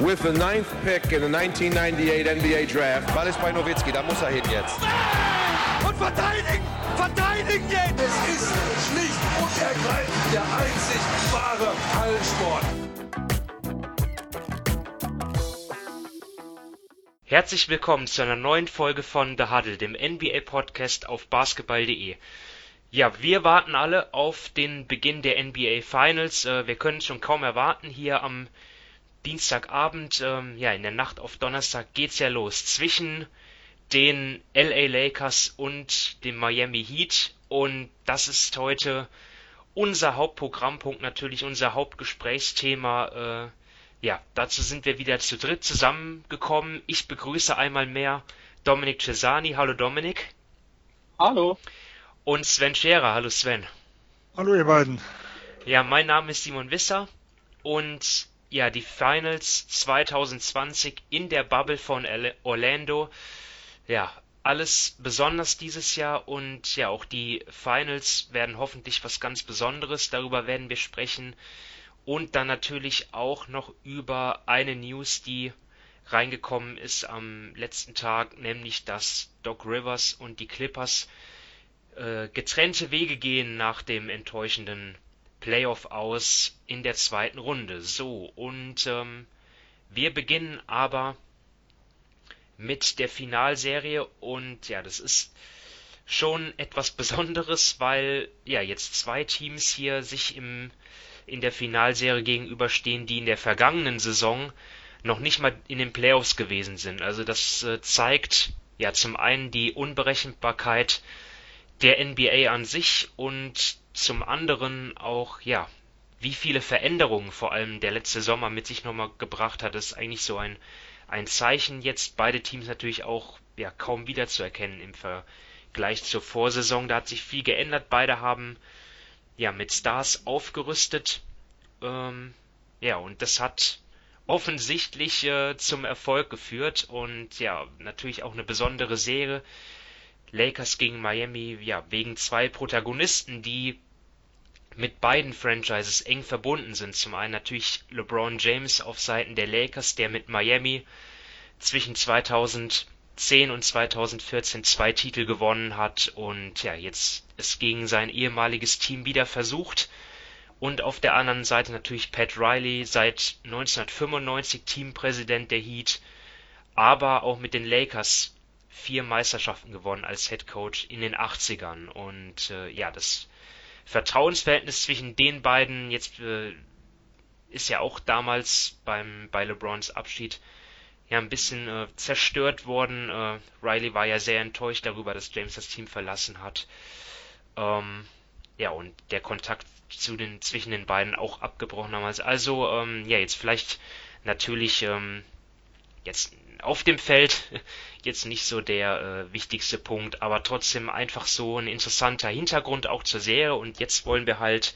with the ninth pick in the 1998 NBA Draft. Ball ist bei Nowitzki, da muss er hin jetzt. Und verteidigen! Verteidigen jetzt! Es ist schlicht und ergreifend der einzig wahre Hallensport. Herzlich willkommen zu einer neuen Folge von The Huddle, dem NBA-Podcast auf basketball.de. Ja, wir warten alle auf den Beginn der NBA Finals. Äh, wir können es schon kaum erwarten. Hier am Dienstagabend, ähm, ja, in der Nacht auf Donnerstag geht's ja los zwischen den LA Lakers und dem Miami Heat. Und das ist heute unser Hauptprogrammpunkt, natürlich unser Hauptgesprächsthema. Äh, ja, dazu sind wir wieder zu dritt zusammengekommen. Ich begrüße einmal mehr Dominik Cesani. Hallo Dominik. Hallo und Sven Scherer. Hallo Sven. Hallo ihr beiden. Ja, mein Name ist Simon Wisser und ja, die Finals 2020 in der Bubble von Orlando. Ja, alles besonders dieses Jahr und ja, auch die Finals werden hoffentlich was ganz Besonderes. Darüber werden wir sprechen. Und dann natürlich auch noch über eine News, die reingekommen ist am letzten Tag, nämlich dass Doc Rivers und die Clippers äh, getrennte Wege gehen nach dem enttäuschenden Playoff aus in der zweiten Runde. So, und ähm, wir beginnen aber mit der Finalserie und ja, das ist schon etwas Besonderes, weil ja jetzt zwei Teams hier sich im in der Finalserie gegenüberstehen, die in der vergangenen Saison noch nicht mal in den Playoffs gewesen sind. Also das äh, zeigt ja zum einen die Unberechenbarkeit der NBA an sich und zum anderen auch, ja, wie viele Veränderungen vor allem der letzte Sommer mit sich nochmal gebracht hat, ist eigentlich so ein, ein Zeichen jetzt. Beide Teams natürlich auch ja, kaum wiederzuerkennen im Vergleich zur Vorsaison. Da hat sich viel geändert. Beide haben ja mit Stars aufgerüstet. Ähm, ja, und das hat offensichtlich äh, zum Erfolg geführt und ja, natürlich auch eine besondere Serie. Lakers gegen Miami, ja, wegen zwei Protagonisten, die mit beiden Franchises eng verbunden sind. Zum einen natürlich LeBron James auf Seiten der Lakers, der mit Miami zwischen 2010 und 2014 zwei Titel gewonnen hat und ja, jetzt es gegen sein ehemaliges Team wieder versucht. Und auf der anderen Seite natürlich Pat Riley, seit 1995 Teampräsident der Heat, aber auch mit den Lakers vier Meisterschaften gewonnen als Head Coach in den 80ern. Und äh, ja, das Vertrauensverhältnis zwischen den beiden jetzt äh, ist ja auch damals beim bei LeBrons Abschied ja ein bisschen äh, zerstört worden. Äh, Riley war ja sehr enttäuscht darüber, dass James das Team verlassen hat. Ähm, ja, und der Kontakt zu den, zwischen den beiden auch abgebrochen damals. Also, ähm, ja, jetzt vielleicht natürlich ähm, jetzt auf dem Feld jetzt nicht so der äh, wichtigste Punkt, aber trotzdem einfach so ein interessanter Hintergrund auch zur Serie und jetzt wollen wir halt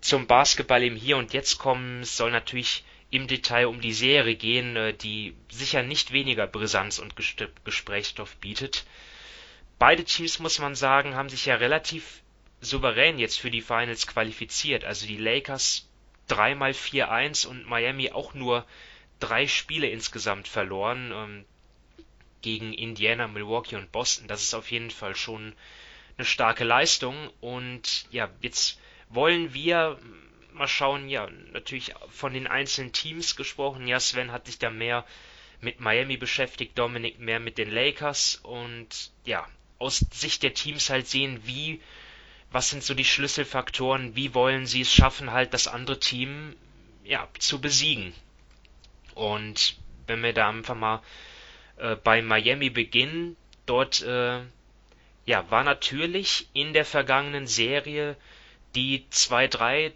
zum Basketball im Hier und Jetzt kommen. Es soll natürlich im Detail um die Serie gehen, äh, die sicher nicht weniger Brisanz und Gesprächsstoff bietet. Beide Teams, muss man sagen, haben sich ja relativ souverän jetzt für die Finals qualifiziert. Also die Lakers dreimal 4-1 und Miami auch nur drei Spiele insgesamt verloren ähm, gegen Indiana, Milwaukee und Boston. Das ist auf jeden Fall schon eine starke Leistung. Und ja, jetzt wollen wir mal schauen, ja, natürlich von den einzelnen Teams gesprochen. Ja, Sven hat sich da mehr mit Miami beschäftigt, Dominik mehr mit den Lakers und ja, aus Sicht der Teams halt sehen, wie, was sind so die Schlüsselfaktoren, wie wollen sie es schaffen, halt das andere Team, ja, zu besiegen. Und wenn wir da einfach mal äh, bei Miami beginnen, dort äh, ja, war natürlich in der vergangenen Serie die 2-3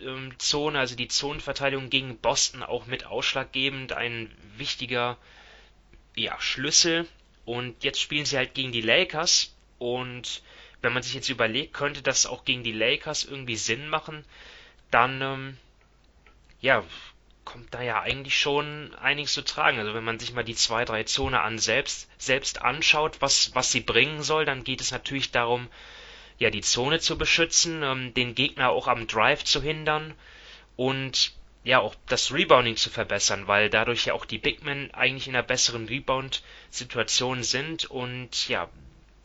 ähm, Zone, also die Zonenverteidigung gegen Boston auch mit ausschlaggebend, ein wichtiger ja, Schlüssel. Und jetzt spielen sie halt gegen die Lakers und wenn man sich jetzt überlegt, könnte das auch gegen die Lakers irgendwie Sinn machen, dann ähm, ja, kommt da ja eigentlich schon einiges zu tragen. Also wenn man sich mal die 2-3-Zone an selbst, selbst anschaut, was, was sie bringen soll, dann geht es natürlich darum, ja, die Zone zu beschützen, ähm, den Gegner auch am Drive zu hindern und ja auch das Rebounding zu verbessern, weil dadurch ja auch die Big Men eigentlich in einer besseren Rebound-Situation sind und ja,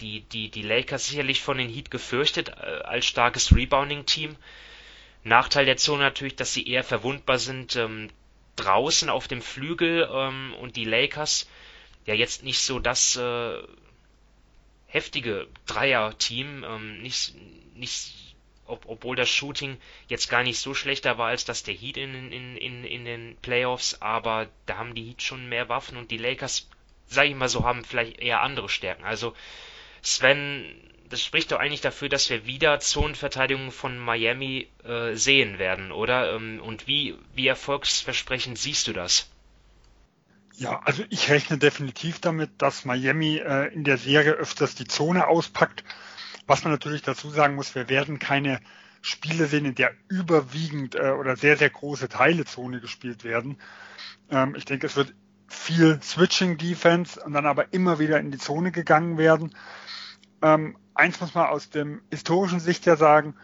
die, die, die Lakers sicherlich von den Heat gefürchtet äh, als starkes Rebounding-Team. Nachteil der Zone natürlich, dass sie eher verwundbar sind ähm, draußen auf dem Flügel ähm, und die Lakers ja jetzt nicht so das äh, heftige Dreier-Team, ähm, nicht, nicht ob, obwohl das Shooting jetzt gar nicht so schlechter war als das der Heat in, in, in, in den Playoffs, aber da haben die Heat schon mehr Waffen und die Lakers, sag ich mal so, haben vielleicht eher andere Stärken. Also Sven, das spricht doch eigentlich dafür, dass wir wieder Zonenverteidigung von Miami äh, sehen werden, oder? Ähm, und wie, wie erfolgsversprechend siehst du das? Ja, also ich rechne definitiv damit, dass Miami äh, in der Serie öfters die Zone auspackt was man natürlich dazu sagen muss, wir werden keine Spiele sehen, in der überwiegend äh, oder sehr, sehr große Teile Zone gespielt werden. Ähm, ich denke, es wird viel Switching Defense und dann aber immer wieder in die Zone gegangen werden. Ähm, eins muss man aus dem historischen Sicht ja sagen,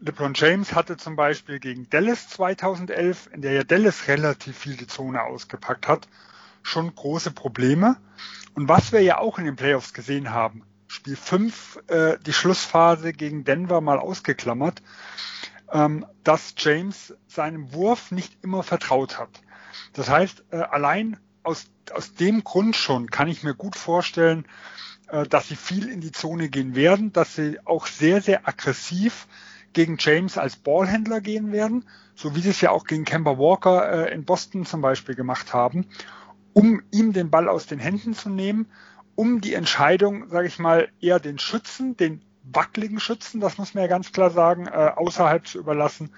LeBron James hatte zum Beispiel gegen Dallas 2011, in der ja Dallas relativ viel die Zone ausgepackt hat, schon große Probleme. Und was wir ja auch in den Playoffs gesehen haben, Spiel 5 äh, die Schlussphase gegen Denver mal ausgeklammert, ähm, dass James seinem Wurf nicht immer vertraut hat. Das heißt, äh, allein aus, aus dem Grund schon kann ich mir gut vorstellen, dass sie viel in die Zone gehen werden, dass sie auch sehr, sehr aggressiv gegen James als Ballhändler gehen werden, so wie sie es ja auch gegen Kemba Walker äh, in Boston zum Beispiel gemacht haben, um ihm den Ball aus den Händen zu nehmen um die Entscheidung, sage ich mal, eher den Schützen, den wackeligen Schützen, das muss man ja ganz klar sagen, äh, außerhalb zu überlassen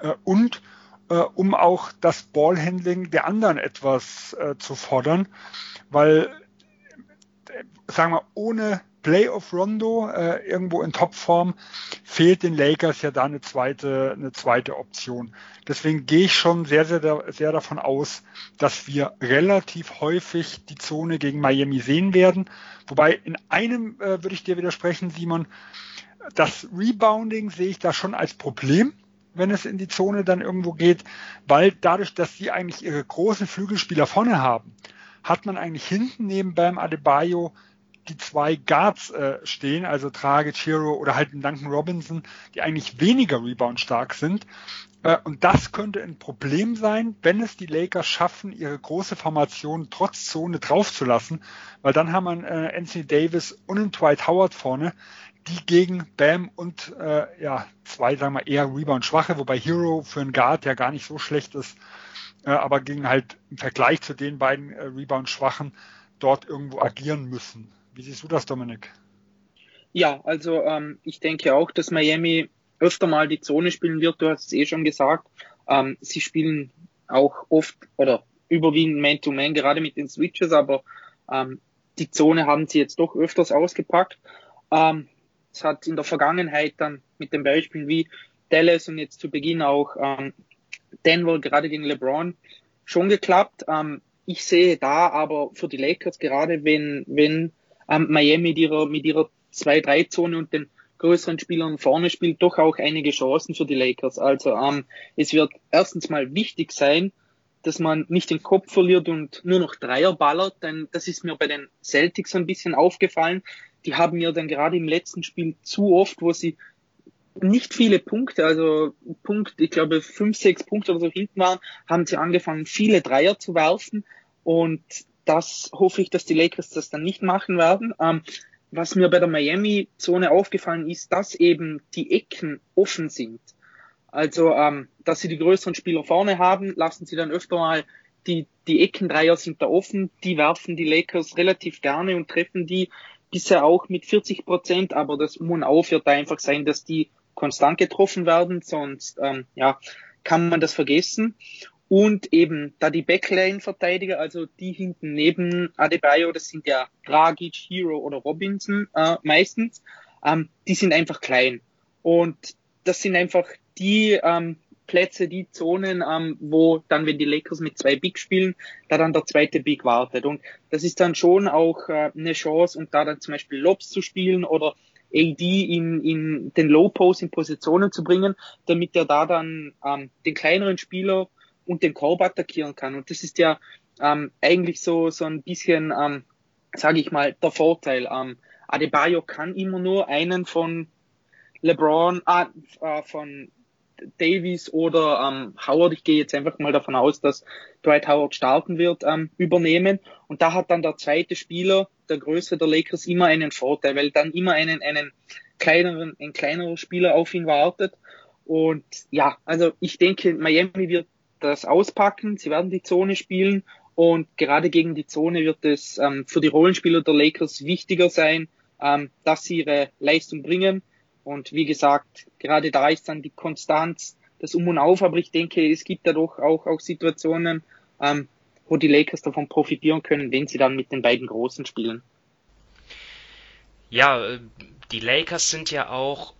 äh, und äh, um auch das Ballhandling der anderen etwas äh, zu fordern, weil, äh, sagen wir, ohne Playoff Rondo äh, irgendwo in Topform fehlt den Lakers ja da eine zweite, eine zweite Option. Deswegen gehe ich schon sehr, sehr, sehr davon aus, dass wir relativ häufig die Zone gegen Miami sehen werden. Wobei in einem äh, würde ich dir widersprechen, Simon, das Rebounding sehe ich da schon als Problem wenn es in die Zone dann irgendwo geht, weil dadurch, dass sie eigentlich ihre großen Flügelspieler vorne haben, hat man eigentlich hinten neben Bam Adebayo die zwei Guards äh, stehen, also Trage, Chiro oder halt Duncan Robinson, die eigentlich weniger Rebound stark sind. Äh, und das könnte ein Problem sein, wenn es die Lakers schaffen, ihre große Formation trotz Zone draufzulassen, weil dann haben wir äh, Anthony Davis und einen Dwight Howard vorne, die gegen Bam und äh, ja zwei, sagen wir eher Rebound schwache, wobei Hero für einen Guard ja gar nicht so schlecht ist, aber gegen halt im Vergleich zu den beiden äh, Rebound schwachen dort irgendwo agieren müssen. Wie siehst du das, Dominik? Ja, also ähm, ich denke auch, dass Miami öfter mal die Zone spielen wird. Du hast es eh schon gesagt. Ähm, sie spielen auch oft oder überwiegend Man-to-Man, -Man, gerade mit den Switches, aber ähm, die Zone haben sie jetzt doch öfters ausgepackt. Ähm, es hat in der Vergangenheit dann mit den Beispielen wie Dallas und jetzt zu Beginn auch ähm, Denver, gerade gegen LeBron, schon geklappt. Ähm, ich sehe da aber für die Lakers gerade, wenn, wenn ähm, Miami mit ihrer, mit ihrer 2-3-Zone und den größeren Spielern vorne spielt, doch auch einige Chancen für die Lakers. Also ähm, es wird erstens mal wichtig sein, dass man nicht den Kopf verliert und nur noch Dreier ballert, denn das ist mir bei den Celtics ein bisschen aufgefallen. Die haben mir dann gerade im letzten Spiel zu oft, wo sie nicht viele Punkte, also Punkt, ich glaube fünf, sechs Punkte oder so hinten waren, haben sie angefangen, viele Dreier zu werfen und das hoffe ich, dass die Lakers das dann nicht machen werden. Ähm, was mir bei der Miami-Zone aufgefallen ist, dass eben die Ecken offen sind. Also, ähm, dass sie die größeren Spieler vorne haben, lassen sie dann öfter mal die, die Eckendreier sind da offen, die werfen die Lakers relativ gerne und treffen die bisher auch mit 40 Prozent, aber das Mun auf wird einfach sein, dass die konstant getroffen werden, sonst ähm, ja, kann man das vergessen. Und eben da die Backline-Verteidiger, also die hinten neben Adebayo, das sind ja Dragic, Hero oder Robinson äh, meistens, ähm, die sind einfach klein. Und das sind einfach die ähm, Plätze, die Zonen, ähm, wo dann, wenn die Lakers mit zwei Big spielen, da dann der zweite Big wartet. Und das ist dann schon auch äh, eine Chance, um da dann zum Beispiel Lobs zu spielen oder AD in, in den Low Post in Positionen zu bringen, damit er da dann ähm, den kleineren Spieler und den Korb attackieren kann. Und das ist ja ähm, eigentlich so, so ein bisschen, ähm, sage ich mal, der Vorteil. Ähm, Adebayo kann immer nur einen von LeBron, ah, äh, von Davies oder ähm, Howard, ich gehe jetzt einfach mal davon aus, dass Dwight Howard starten wird, ähm, übernehmen. Und da hat dann der zweite Spieler, der Größe der Lakers, immer einen Vorteil, weil dann immer einen, einen kleineren, ein kleinerer Spieler auf ihn wartet. Und ja, also ich denke, Miami wird das auspacken, sie werden die Zone spielen und gerade gegen die Zone wird es ähm, für die Rollenspieler der Lakers wichtiger sein, ähm, dass sie ihre Leistung bringen. Und wie gesagt, gerade da ist dann die Konstanz, das Um und Auf, aber ich denke, es gibt da doch auch, auch Situationen, ähm, wo die Lakers davon profitieren können, wenn sie dann mit den beiden Großen spielen. Ja, äh, die Lakers sind ja auch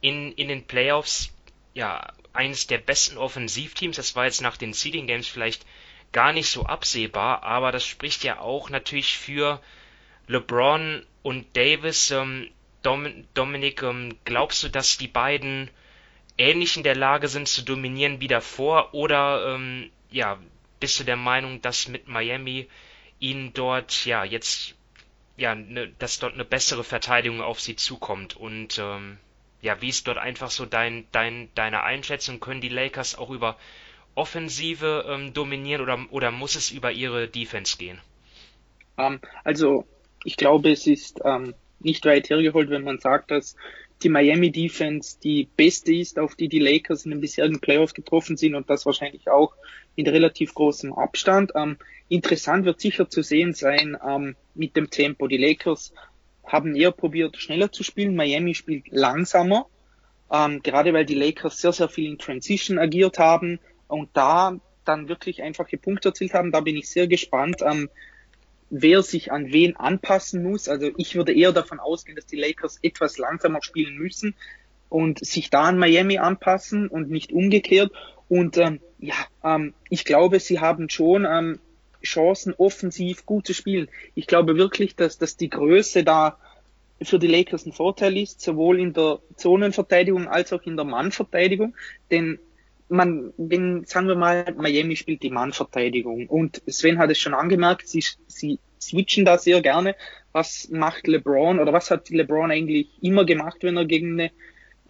in, in den Playoffs ja eines der besten Offensivteams. Das war jetzt nach den Seeding Games vielleicht gar nicht so absehbar, aber das spricht ja auch natürlich für LeBron und Davis. Ähm, Dom Dominik, ähm, glaubst du, dass die beiden ähnlich in der Lage sind zu dominieren wie davor oder ähm, ja, bist du der Meinung, dass mit Miami ihnen dort ja jetzt ja, ne, dass dort eine bessere Verteidigung auf sie zukommt und ähm, ja, wie ist dort einfach so dein, dein, deine Einschätzung? Können die Lakers auch über Offensive ähm, dominieren oder, oder muss es über ihre Defense gehen? Um, ähm, also ich glaube, es ist ähm, nicht weit hergeholt, wenn man sagt, dass die Miami Defense die beste ist, auf die die Lakers in den bisherigen Playoffs getroffen sind und das wahrscheinlich auch in relativ großem Abstand. Ähm, interessant wird sicher zu sehen sein ähm, mit dem Tempo. Die Lakers haben eher probiert, schneller zu spielen. Miami spielt langsamer, ähm, gerade weil die Lakers sehr, sehr viel in Transition agiert haben und da dann wirklich einfache Punkte erzielt haben. Da bin ich sehr gespannt, ähm, wer sich an wen anpassen muss. Also ich würde eher davon ausgehen, dass die Lakers etwas langsamer spielen müssen und sich da an Miami anpassen und nicht umgekehrt. Und ähm, ja, ähm, ich glaube, sie haben schon ähm, Chancen, offensiv gut zu spielen. Ich glaube wirklich, dass, dass die Größe da für die Lakers ein Vorteil ist, sowohl in der Zonenverteidigung als auch in der Mannverteidigung. Denn man, wenn, sagen wir mal, Miami spielt die Mannverteidigung und Sven hat es schon angemerkt, sie, sie switchen da sehr gerne. Was macht LeBron oder was hat LeBron eigentlich immer gemacht, wenn er gegen eine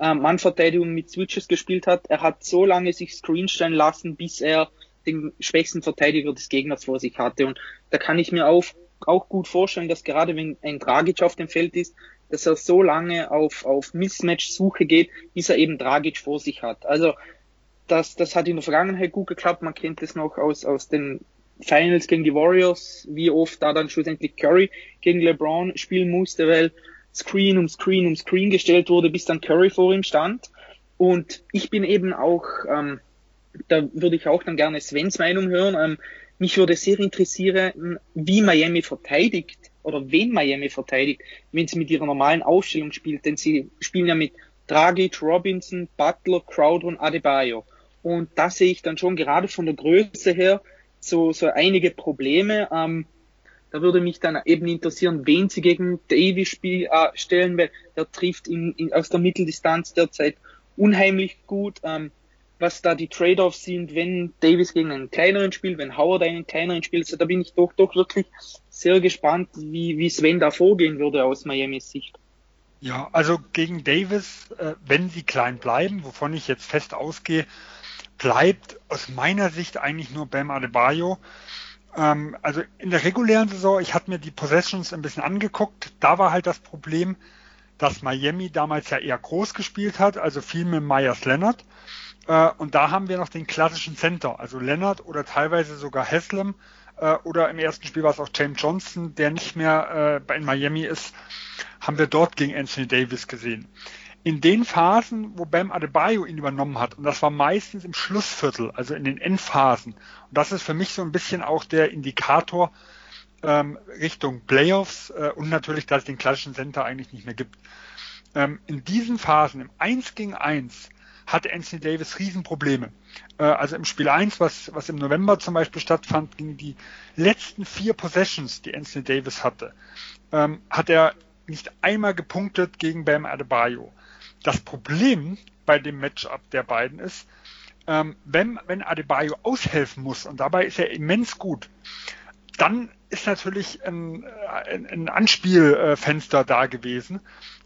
äh, Mannverteidigung mit Switches gespielt hat? Er hat so lange sich Screen stellen lassen, bis er den schwächsten Verteidiger des Gegners vor sich hatte. Und da kann ich mir auch, auch gut vorstellen, dass gerade wenn ein Dragic auf dem Feld ist, dass er so lange auf, auf Mismatch-Suche geht, bis er eben Dragic vor sich hat. Also das, das hat in der Vergangenheit gut geklappt. Man kennt es noch aus, aus den Finals gegen die Warriors, wie oft da dann schlussendlich Curry gegen LeBron spielen musste, weil Screen um Screen um Screen gestellt wurde, bis dann Curry vor ihm stand. Und ich bin eben auch, ähm, da würde ich auch dann gerne Svens Meinung hören. Ähm, mich würde sehr interessieren, wie Miami verteidigt oder wen Miami verteidigt, wenn sie mit ihrer normalen Ausstellung spielt. Denn sie spielen ja mit Dragic, Robinson, Butler, Crowder und Adebayo. Und da sehe ich dann schon gerade von der Größe her so, so einige Probleme. Ähm, da würde mich dann eben interessieren, wen sie gegen Davis spiel, äh, stellen, weil der trifft in, in, aus der Mitteldistanz derzeit unheimlich gut. Ähm, was da die Trade-offs sind, wenn Davis gegen einen kleineren spielt, wenn Howard einen kleineren spielt. Also da bin ich doch, doch wirklich sehr gespannt, wie, wie Sven da vorgehen würde aus Miamis Sicht. Ja, also gegen Davis, äh, wenn sie klein bleiben, wovon ich jetzt fest ausgehe, bleibt aus meiner Sicht eigentlich nur Bam Adebayo. Ähm, also in der regulären Saison, ich hatte mir die Possessions ein bisschen angeguckt, da war halt das Problem, dass Miami damals ja eher groß gespielt hat, also viel mit Myers Leonard. Äh, und da haben wir noch den klassischen Center, also Leonard oder teilweise sogar Haslam äh, oder im ersten Spiel war es auch James Johnson, der nicht mehr äh, in Miami ist, haben wir dort gegen Anthony Davis gesehen in den Phasen, wo Bam Adebayo ihn übernommen hat, und das war meistens im Schlussviertel, also in den Endphasen, und das ist für mich so ein bisschen auch der Indikator ähm, Richtung Playoffs äh, und natürlich, dass es den klassischen Center eigentlich nicht mehr gibt. Ähm, in diesen Phasen, im 1 gegen 1, hatte Anthony Davis Riesenprobleme. Äh, also im Spiel 1, was, was im November zum Beispiel stattfand, gegen die letzten vier Possessions, die Anthony Davis hatte, ähm, hat er nicht einmal gepunktet gegen Bam Adebayo. Das Problem bei dem Matchup der beiden ist, ähm, wenn, wenn Adebayo aushelfen muss, und dabei ist er immens gut, dann ist natürlich ein, ein, ein Anspielfenster da gewesen.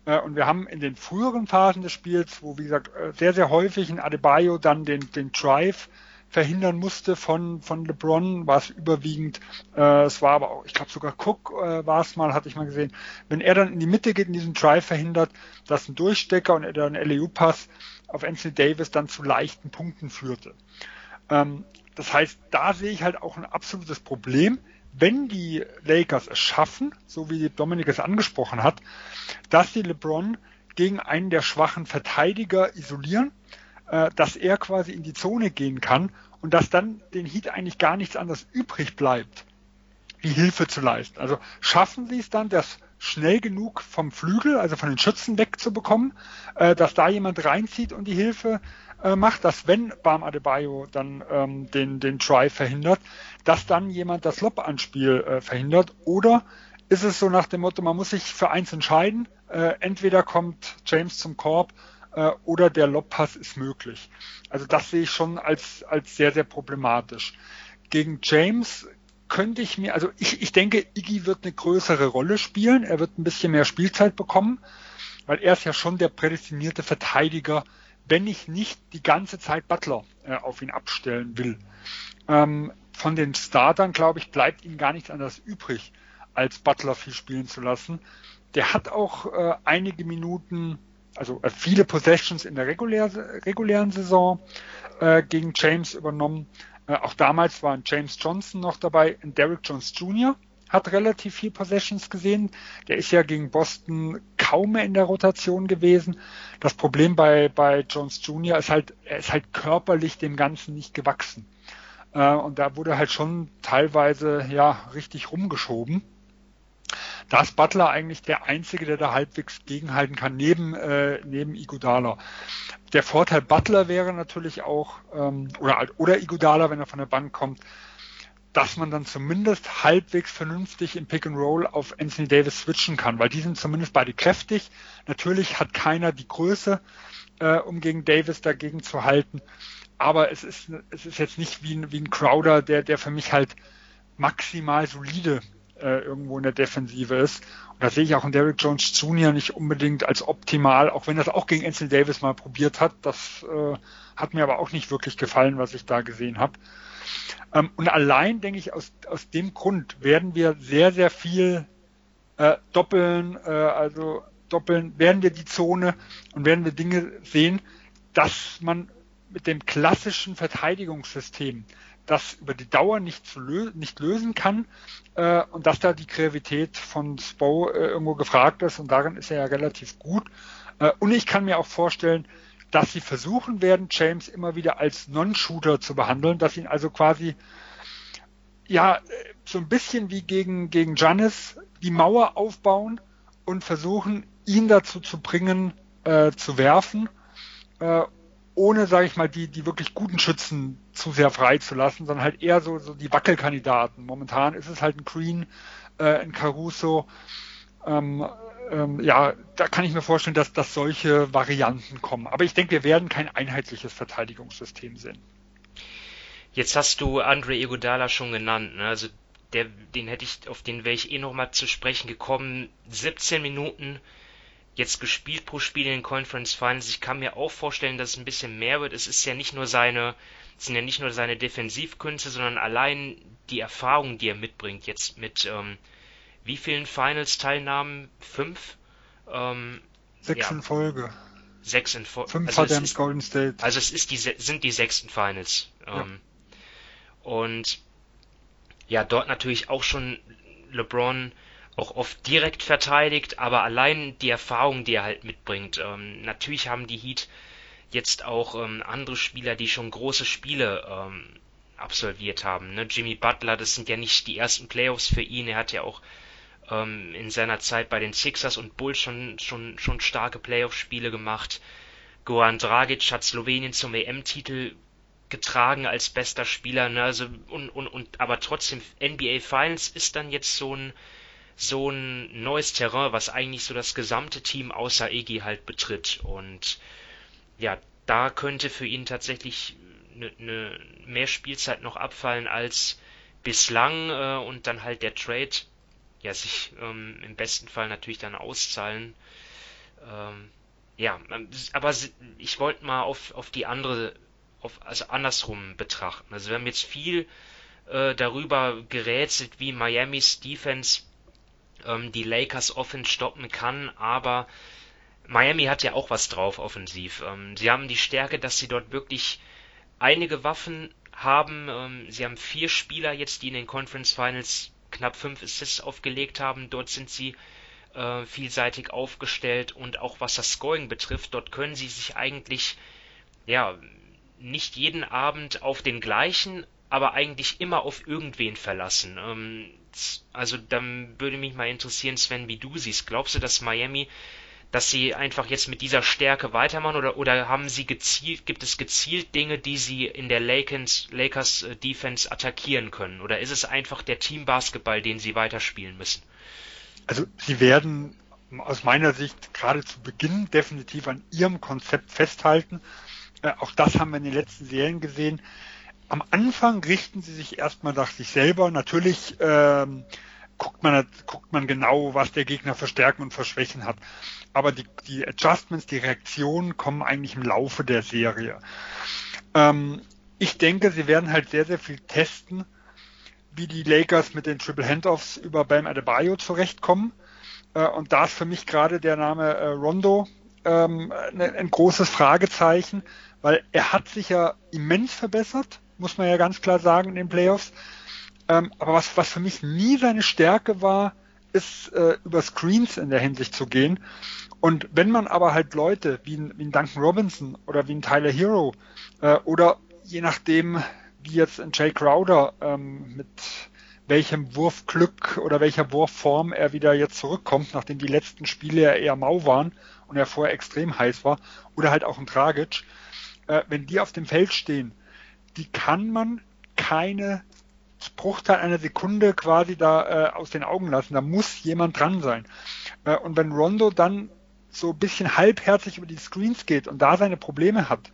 Äh, und wir haben in den früheren Phasen des Spiels, wo wie gesagt äh, sehr, sehr häufig ein Adebayo dann den, den Drive verhindern musste von, von LeBron, war es überwiegend, äh, es war aber auch, ich glaube sogar Cook äh, war es mal, hatte ich mal gesehen, wenn er dann in die Mitte geht, in diesen Drive verhindert, dass ein Durchstecker und dann LEU-Pass auf Anthony Davis dann zu leichten Punkten führte. Ähm, das heißt, da sehe ich halt auch ein absolutes Problem, wenn die Lakers es schaffen, so wie Dominik es angesprochen hat, dass die LeBron gegen einen der schwachen Verteidiger isolieren, äh, dass er quasi in die Zone gehen kann und dass dann den Heat eigentlich gar nichts anderes übrig bleibt, wie Hilfe zu leisten. Also schaffen sie es dann, das schnell genug vom Flügel, also von den Schützen wegzubekommen, äh, dass da jemand reinzieht und die Hilfe äh, macht, dass wenn Bam Adebayo dann ähm, den, den Try verhindert, dass dann jemand das Lob-Anspiel äh, verhindert oder ist es so nach dem Motto, man muss sich für eins entscheiden, äh, entweder kommt James zum Korb äh, oder der Lobpass ist möglich. Also das sehe ich schon als, als sehr, sehr problematisch. Gegen James könnte ich mir, also ich, ich denke, Iggy wird eine größere Rolle spielen, er wird ein bisschen mehr Spielzeit bekommen, weil er ist ja schon der prädestinierte Verteidiger wenn ich nicht die ganze Zeit Butler äh, auf ihn abstellen will. Ähm, von den Startern, glaube ich, bleibt ihm gar nichts anderes übrig, als Butler viel spielen zu lassen. Der hat auch äh, einige Minuten, also äh, viele Possessions in der regulär, regulären Saison äh, gegen James übernommen. Äh, auch damals waren James Johnson noch dabei und Derrick Jones Jr hat relativ viel Possessions gesehen. Der ist ja gegen Boston kaum mehr in der Rotation gewesen. Das Problem bei, bei Jones Jr. ist halt, er ist halt körperlich dem Ganzen nicht gewachsen. Äh, und da wurde halt schon teilweise, ja, richtig rumgeschoben. Da ist Butler eigentlich der Einzige, der da halbwegs gegenhalten kann, neben, äh, neben Iguodala. Der Vorteil Butler wäre natürlich auch, ähm, oder, oder Iguodala, wenn er von der Bank kommt, dass man dann zumindest halbwegs vernünftig im Pick and Roll auf Anthony Davis switchen kann, weil die sind zumindest beide kräftig. Natürlich hat keiner die Größe, äh, um gegen Davis dagegen zu halten. Aber es ist, es ist jetzt nicht wie ein, wie ein Crowder, der, der für mich halt maximal solide äh, irgendwo in der Defensive ist. Und da sehe ich auch einen Derrick Jones Jr. nicht unbedingt als optimal, auch wenn das auch gegen Anthony Davis mal probiert hat. Das äh, hat mir aber auch nicht wirklich gefallen, was ich da gesehen habe. Ähm, und allein, denke ich, aus, aus dem Grund werden wir sehr, sehr viel äh, doppeln, äh, also doppeln, werden wir die Zone und werden wir Dinge sehen, dass man mit dem klassischen Verteidigungssystem das über die Dauer nicht, zu lö nicht lösen kann äh, und dass da die Kreativität von Spo äh, irgendwo gefragt ist und darin ist er ja relativ gut. Äh, und ich kann mir auch vorstellen, dass sie versuchen werden, James immer wieder als Non-Shooter zu behandeln, dass ihn also quasi ja so ein bisschen wie gegen gegen Giannis die Mauer aufbauen und versuchen, ihn dazu zu bringen, äh, zu werfen, äh, ohne, sage ich mal, die die wirklich guten Schützen zu sehr frei zu lassen, sondern halt eher so so die Wackelkandidaten. Momentan ist es halt ein Green, äh, ein Caruso. Ähm, ähm, ja, da kann ich mir vorstellen, dass, dass solche Varianten kommen. Aber ich denke, wir werden kein einheitliches Verteidigungssystem sehen. Jetzt hast du Andre Iguodala schon genannt, ne? also der, den hätte ich, auf den wäre ich eh nochmal zu sprechen gekommen. 17 Minuten jetzt gespielt pro Spiel in den Conference Finals. Ich kann mir auch vorstellen, dass es ein bisschen mehr wird. Es ist ja nicht nur seine, es sind ja nicht nur seine Defensivkünste, sondern allein die Erfahrung, die er mitbringt, jetzt mit ähm, wie vielen Finals-Teilnahmen? Fünf? Ähm, sechs ja. in Folge. Sechs in Folge. Fünf also hat er Golden State. Also es ist die, sind die sechsten Finals. Ja. Ähm, und ja, dort natürlich auch schon LeBron auch oft direkt verteidigt, aber allein die Erfahrung, die er halt mitbringt. Ähm, natürlich haben die Heat jetzt auch ähm, andere Spieler, die schon große Spiele ähm, absolviert haben. Ne? Jimmy Butler, das sind ja nicht die ersten Playoffs für ihn. Er hat ja auch ähm, in seiner Zeit bei den Sixers und Bulls schon, schon, schon starke Playoff-Spiele gemacht. Goran Dragic hat Slowenien zum EM-Titel getragen als bester Spieler, ne? also, und, und, und, aber trotzdem, NBA Finals ist dann jetzt so ein, so ein neues Terrain, was eigentlich so das gesamte Team außer Egi halt betritt. Und ja, da könnte für ihn tatsächlich ne, ne, mehr Spielzeit noch abfallen als bislang äh, und dann halt der Trade ja sich ähm, im besten Fall natürlich dann auszahlen. Ähm, ja, ähm, aber ich wollte mal auf, auf die andere, auf, also andersrum betrachten. Also wir haben jetzt viel äh, darüber gerätselt, wie Miamis Defense ähm, die Lakers Offense stoppen kann, aber Miami hat ja auch was drauf offensiv. Ähm, sie haben die Stärke, dass sie dort wirklich einige Waffen haben. Ähm, sie haben vier Spieler jetzt, die in den Conference Finals knapp fünf Assists aufgelegt haben. Dort sind sie äh, vielseitig aufgestellt und auch was das Scoring betrifft, dort können sie sich eigentlich ja nicht jeden Abend auf den gleichen, aber eigentlich immer auf irgendwen verlassen. Ähm, also dann würde mich mal interessieren, Sven, wie du siehst. Glaubst du, dass Miami dass sie einfach jetzt mit dieser Stärke weitermachen oder, oder haben sie gezielt, gibt es gezielt Dinge, die sie in der Lakers, Lakers äh, Defense attackieren können? Oder ist es einfach der Team Basketball, den sie weiterspielen müssen? Also sie werden aus meiner Sicht gerade zu Beginn definitiv an ihrem Konzept festhalten. Äh, auch das haben wir in den letzten Serien gesehen. Am Anfang richten sie sich erstmal nach sich selber. Natürlich ähm, guckt man, guckt man genau, was der Gegner für Stärken und für Schwächen hat. Aber die, die Adjustments, die Reaktionen kommen eigentlich im Laufe der Serie. Ähm, ich denke, sie werden halt sehr, sehr viel testen, wie die Lakers mit den Triple Handoffs über Bam Adebayo zurechtkommen. Äh, und da ist für mich gerade der Name äh, Rondo ähm, ne, ein großes Fragezeichen, weil er hat sich ja immens verbessert, muss man ja ganz klar sagen in den Playoffs. Ähm, aber was, was für mich nie seine Stärke war, ist äh, über Screens in der Hinsicht zu gehen. Und wenn man aber halt Leute wie ein, wie ein Duncan Robinson oder wie ein Tyler Hero äh, oder je nachdem, wie jetzt ein Jay Crowder ähm, mit welchem Wurfglück oder welcher Wurfform er wieder jetzt zurückkommt, nachdem die letzten Spiele ja eher mau waren und er vorher extrem heiß war, oder halt auch ein Dragic, äh, wenn die auf dem Feld stehen, die kann man keine Bruchteil einer Sekunde quasi da äh, aus den Augen lassen. Da muss jemand dran sein. Äh, und wenn Rondo dann so ein bisschen halbherzig über die Screens geht und da seine Probleme hat,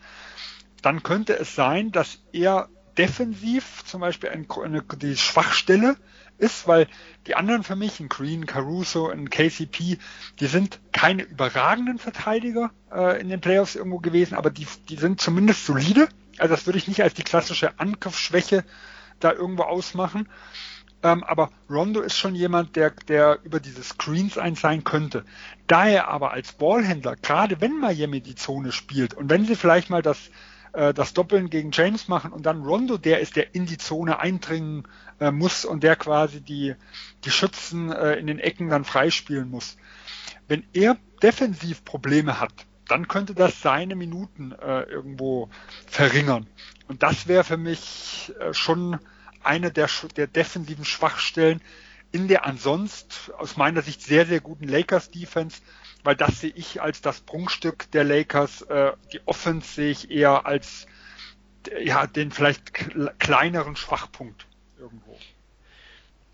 dann könnte es sein, dass er defensiv zum Beispiel eine, eine, die Schwachstelle ist, weil die anderen für mich, ein Green, Caruso, ein KCP, die sind keine überragenden Verteidiger äh, in den Playoffs irgendwo gewesen, aber die, die sind zumindest solide. Also das würde ich nicht als die klassische Angriffsschwäche da irgendwo ausmachen. Ähm, aber Rondo ist schon jemand, der, der über diese Screens eins sein könnte. Da er aber als Ballhändler, gerade wenn Miami die Zone spielt und wenn sie vielleicht mal das, äh, das Doppeln gegen James machen und dann Rondo der ist, der in die Zone eindringen äh, muss und der quasi die, die Schützen äh, in den Ecken dann freispielen muss. Wenn er defensiv Probleme hat, dann könnte das seine Minuten äh, irgendwo verringern. Und das wäre für mich äh, schon eine der, der defensiven Schwachstellen in der ansonsten aus meiner Sicht sehr, sehr guten Lakers Defense, weil das sehe ich als das Prunkstück der Lakers. Äh, die Offense sehe ich eher als ja, den vielleicht kleineren Schwachpunkt irgendwo.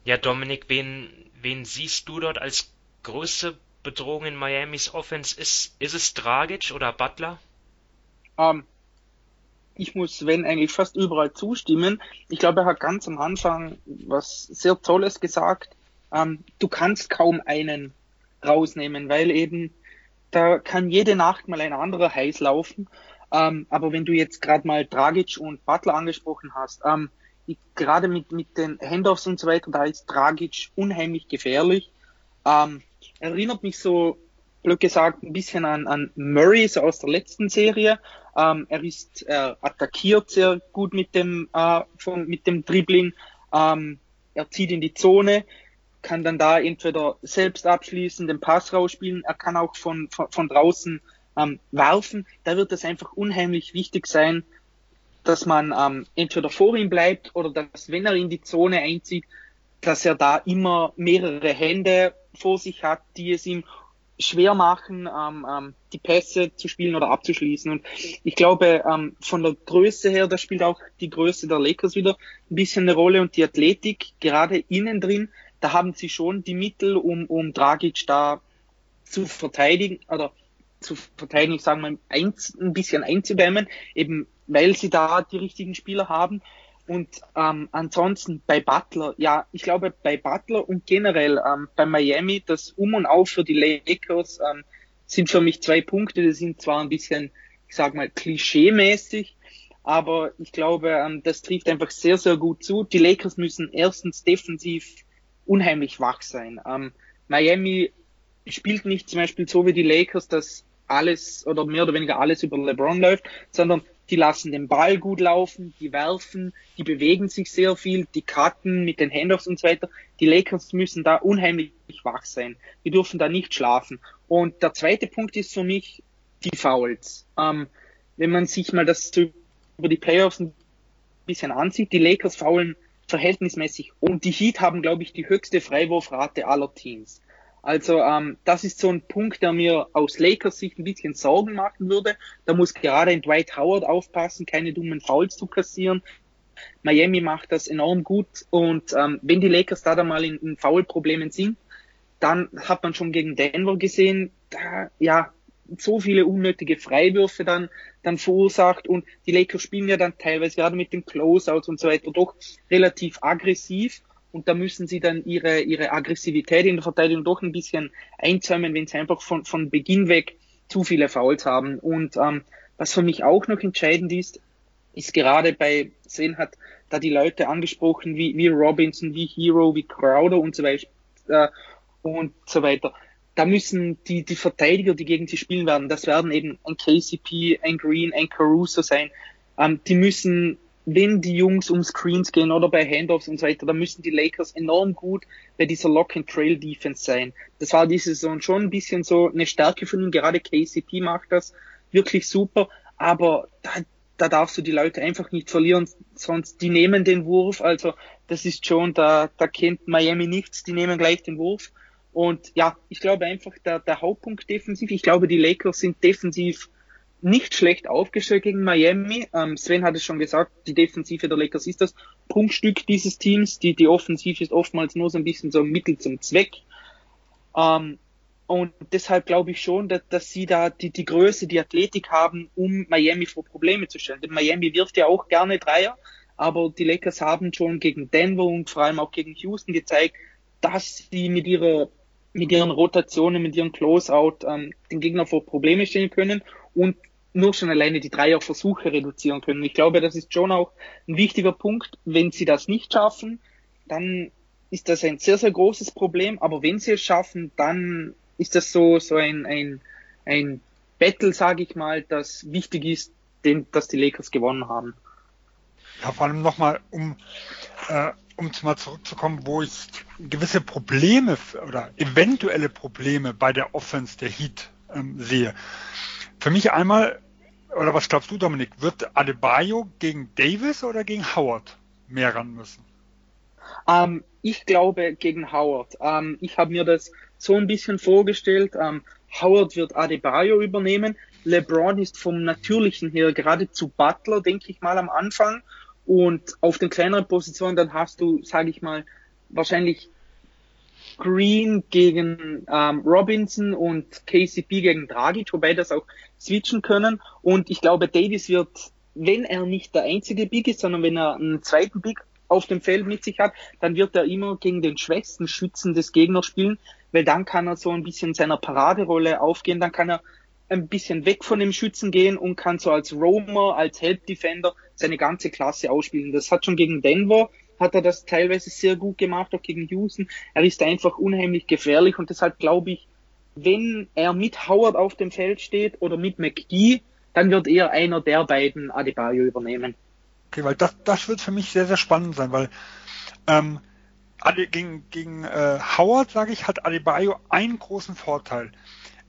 Ja, Dominik, wen, wen siehst du dort als größte Bedrohung in Miamis Offense? Ist, ist es Dragic oder Butler? Um, ähm, ich muss Sven eigentlich fast überall zustimmen. Ich glaube, er hat ganz am Anfang was sehr Tolles gesagt. Ähm, du kannst kaum einen rausnehmen, weil eben da kann jede Nacht mal ein anderer heiß laufen. Ähm, aber wenn du jetzt gerade mal Dragic und Butler angesprochen hast, ähm, gerade mit, mit den Handoffs und so weiter, da ist Dragic unheimlich gefährlich. Ähm, erinnert mich so, blöd gesagt, ein bisschen an, an Murray, so aus der letzten Serie. Ähm, er ist er attackiert sehr gut mit dem, äh, von, mit dem Dribbling. Ähm, er zieht in die Zone, kann dann da entweder selbst abschließen, den Pass rausspielen. Er kann auch von, von, von draußen ähm, werfen. Da wird es einfach unheimlich wichtig sein, dass man ähm, entweder vor ihm bleibt oder dass, wenn er in die Zone einzieht, dass er da immer mehrere Hände vor sich hat, die es ihm schwer machen, ähm, ähm, die Pässe zu spielen oder abzuschließen. Und ich glaube, ähm, von der Größe her, da spielt auch die Größe der Lakers wieder ein bisschen eine Rolle und die Athletik, gerade innen drin, da haben sie schon die Mittel, um, um Dragic da zu verteidigen oder zu verteidigen, ich sage mal, ein, ein bisschen einzudämmen, eben weil sie da die richtigen Spieler haben. Und ähm, ansonsten bei Butler, ja, ich glaube bei Butler und generell ähm, bei Miami, das Um und Auf für die Lakers ähm, sind für mich zwei Punkte, die sind zwar ein bisschen, ich sag mal, klischee-mäßig, aber ich glaube, ähm, das trifft einfach sehr, sehr gut zu. Die Lakers müssen erstens defensiv unheimlich wach sein. Ähm, Miami spielt nicht zum Beispiel so wie die Lakers, dass alles oder mehr oder weniger alles über LeBron läuft, sondern die lassen den Ball gut laufen, die werfen, die bewegen sich sehr viel, die cutten mit den Handoffs und so weiter. Die Lakers müssen da unheimlich wach sein. Die dürfen da nicht schlafen. Und der zweite Punkt ist für mich die Fouls. Ähm, wenn man sich mal das über die Playoffs ein bisschen ansieht, die Lakers faulen verhältnismäßig und die Heat haben, glaube ich, die höchste Freiwurfrate aller Teams. Also ähm, das ist so ein Punkt, der mir aus Lakers Sicht ein bisschen Sorgen machen würde. Da muss gerade ein Dwight Howard aufpassen, keine dummen Fouls zu kassieren. Miami macht das enorm gut und ähm, wenn die Lakers da dann mal in, in Foulproblemen sind, dann hat man schon gegen Denver gesehen, da ja so viele unnötige Freiwürfe dann dann verursacht und die Lakers spielen ja dann teilweise gerade mit den Closeouts und so weiter doch relativ aggressiv und da müssen sie dann ihre, ihre Aggressivität in der Verteidigung doch ein bisschen einzäumen, wenn sie einfach von, von Beginn weg zu viele Fouls haben. Und ähm, was für mich auch noch entscheidend ist, ist gerade bei Sven hat da die Leute angesprochen, wie, wie Robinson, wie Hero, wie Crowder und so weiter äh, und so weiter. Da müssen die, die Verteidiger, die gegen sie spielen werden, das werden eben ein KCP, ein Green, ein Caruso sein. Ähm, die müssen wenn die Jungs um Screens gehen oder bei Handoffs und so weiter, dann müssen die Lakers enorm gut bei dieser Lock-and-Trail-Defense sein. Das war diese Saison schon ein bisschen so eine Stärke von ihnen. Gerade KCP macht das wirklich super, aber da, da darfst du die Leute einfach nicht verlieren, sonst die nehmen den Wurf. Also das ist schon, da, da kennt Miami nichts, die nehmen gleich den Wurf. Und ja, ich glaube einfach, der, der Hauptpunkt defensiv, ich glaube, die Lakers sind defensiv nicht schlecht aufgestellt gegen Miami. Ähm, Sven hat es schon gesagt, die Defensive der Lakers ist das Punktstück dieses Teams. Die, die Offensive ist oftmals nur so ein bisschen so ein Mittel zum Zweck. Ähm, und deshalb glaube ich schon, dass, dass sie da die, die Größe, die Athletik haben, um Miami vor Probleme zu stellen. Denn Miami wirft ja auch gerne Dreier, aber die Lakers haben schon gegen Denver und vor allem auch gegen Houston gezeigt, dass sie mit ihrer mit ihren Rotationen, mit ihren Closeout ähm, den Gegner vor Probleme stellen können und nur schon alleine die Dreierversuche reduzieren können. Ich glaube, das ist schon auch ein wichtiger Punkt. Wenn sie das nicht schaffen, dann ist das ein sehr, sehr großes Problem. Aber wenn sie es schaffen, dann ist das so, so ein, ein, ein Battle, sage ich mal, das wichtig ist, den, dass die Lakers gewonnen haben. Ja, vor allem nochmal, um, äh, um mal zurückzukommen, wo ich gewisse Probleme oder eventuelle Probleme bei der Offense der Heat ähm, sehe. Für mich einmal, oder was glaubst du, Dominik, wird Adebayo gegen Davis oder gegen Howard mehr ran müssen? Ähm, ich glaube gegen Howard. Ähm, ich habe mir das so ein bisschen vorgestellt. Ähm, Howard wird Adebayo übernehmen. LeBron ist vom Natürlichen her geradezu Butler, denke ich mal, am Anfang. Und auf den kleineren Positionen, dann hast du, sage ich mal, wahrscheinlich Green gegen ähm, Robinson und KCP gegen Dragic, wobei das auch switchen können. Und ich glaube, Davis wird, wenn er nicht der einzige Big ist, sondern wenn er einen zweiten Big auf dem Feld mit sich hat, dann wird er immer gegen den schwächsten Schützen des Gegners spielen, weil dann kann er so ein bisschen seiner Paraderolle aufgehen, dann kann er ein bisschen weg von dem Schützen gehen und kann so als Roamer, als Help Defender seine ganze Klasse ausspielen. Das hat schon gegen Denver hat er das teilweise sehr gut gemacht, auch gegen Houston. Er ist einfach unheimlich gefährlich und deshalb glaube ich, wenn er mit Howard auf dem Feld steht oder mit McGee, dann wird eher einer der beiden Adebayo übernehmen. Okay, weil das, das wird für mich sehr, sehr spannend sein, weil ähm, gegen, gegen äh, Howard, sage ich, hat Adebayo einen großen Vorteil.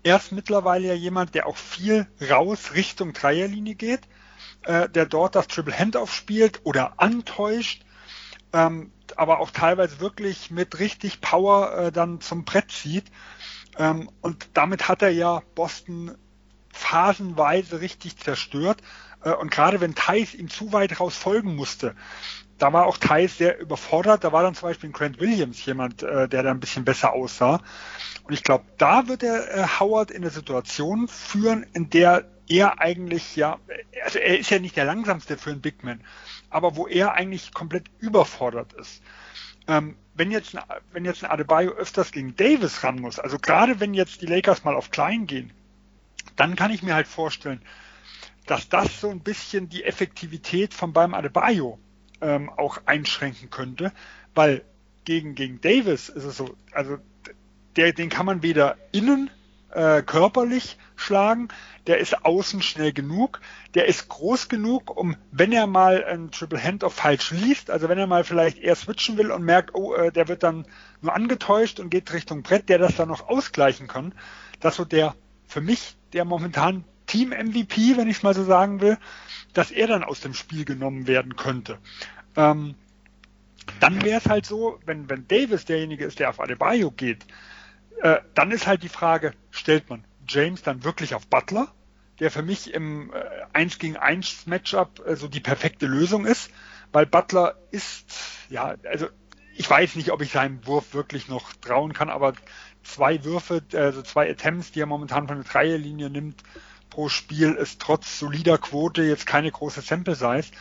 Er ist mittlerweile ja jemand, der auch viel raus Richtung Dreierlinie geht, äh, der dort das Triple Handoff spielt oder antäuscht ähm, aber auch teilweise wirklich mit richtig Power äh, dann zum Brett zieht. Ähm, und damit hat er ja Boston phasenweise richtig zerstört. Äh, und gerade wenn Thais ihm zu weit raus folgen musste, da war auch Thais sehr überfordert. Da war dann zum Beispiel Grant Williams jemand, äh, der da ein bisschen besser aussah. Und ich glaube, da wird er äh, Howard in eine Situation führen, in der er eigentlich ja, also er ist ja nicht der langsamste für einen Big Man, aber wo er eigentlich komplett überfordert ist. Ähm, wenn jetzt, ein, wenn jetzt ein Adebayo öfters gegen Davis ran muss, also gerade wenn jetzt die Lakers mal auf klein gehen, dann kann ich mir halt vorstellen, dass das so ein bisschen die Effektivität von beim Adebayo ähm, auch einschränken könnte, weil gegen, gegen Davis ist es so, also der, den kann man weder innen äh, körperlich schlagen, der ist außen schnell genug, der ist groß genug, um, wenn er mal ein Triple Handoff falsch liest, also wenn er mal vielleicht eher switchen will und merkt, oh, äh, der wird dann nur angetäuscht und geht Richtung Brett, der das dann noch ausgleichen kann, dass so der, für mich, der momentan Team-MVP, wenn ich es mal so sagen will, dass er dann aus dem Spiel genommen werden könnte. Ähm, dann wäre es halt so, wenn, wenn Davis derjenige ist, der auf Adebayo geht, äh, dann ist halt die Frage, stellt man James dann wirklich auf Butler, der für mich im äh, 1 gegen 1 Matchup äh, so die perfekte Lösung ist, weil Butler ist, ja, also ich weiß nicht, ob ich seinem Wurf wirklich noch trauen kann, aber zwei Würfe, also zwei Attempts, die er momentan von der Dreierlinie nimmt pro Spiel, ist trotz solider Quote jetzt keine große Sample Size.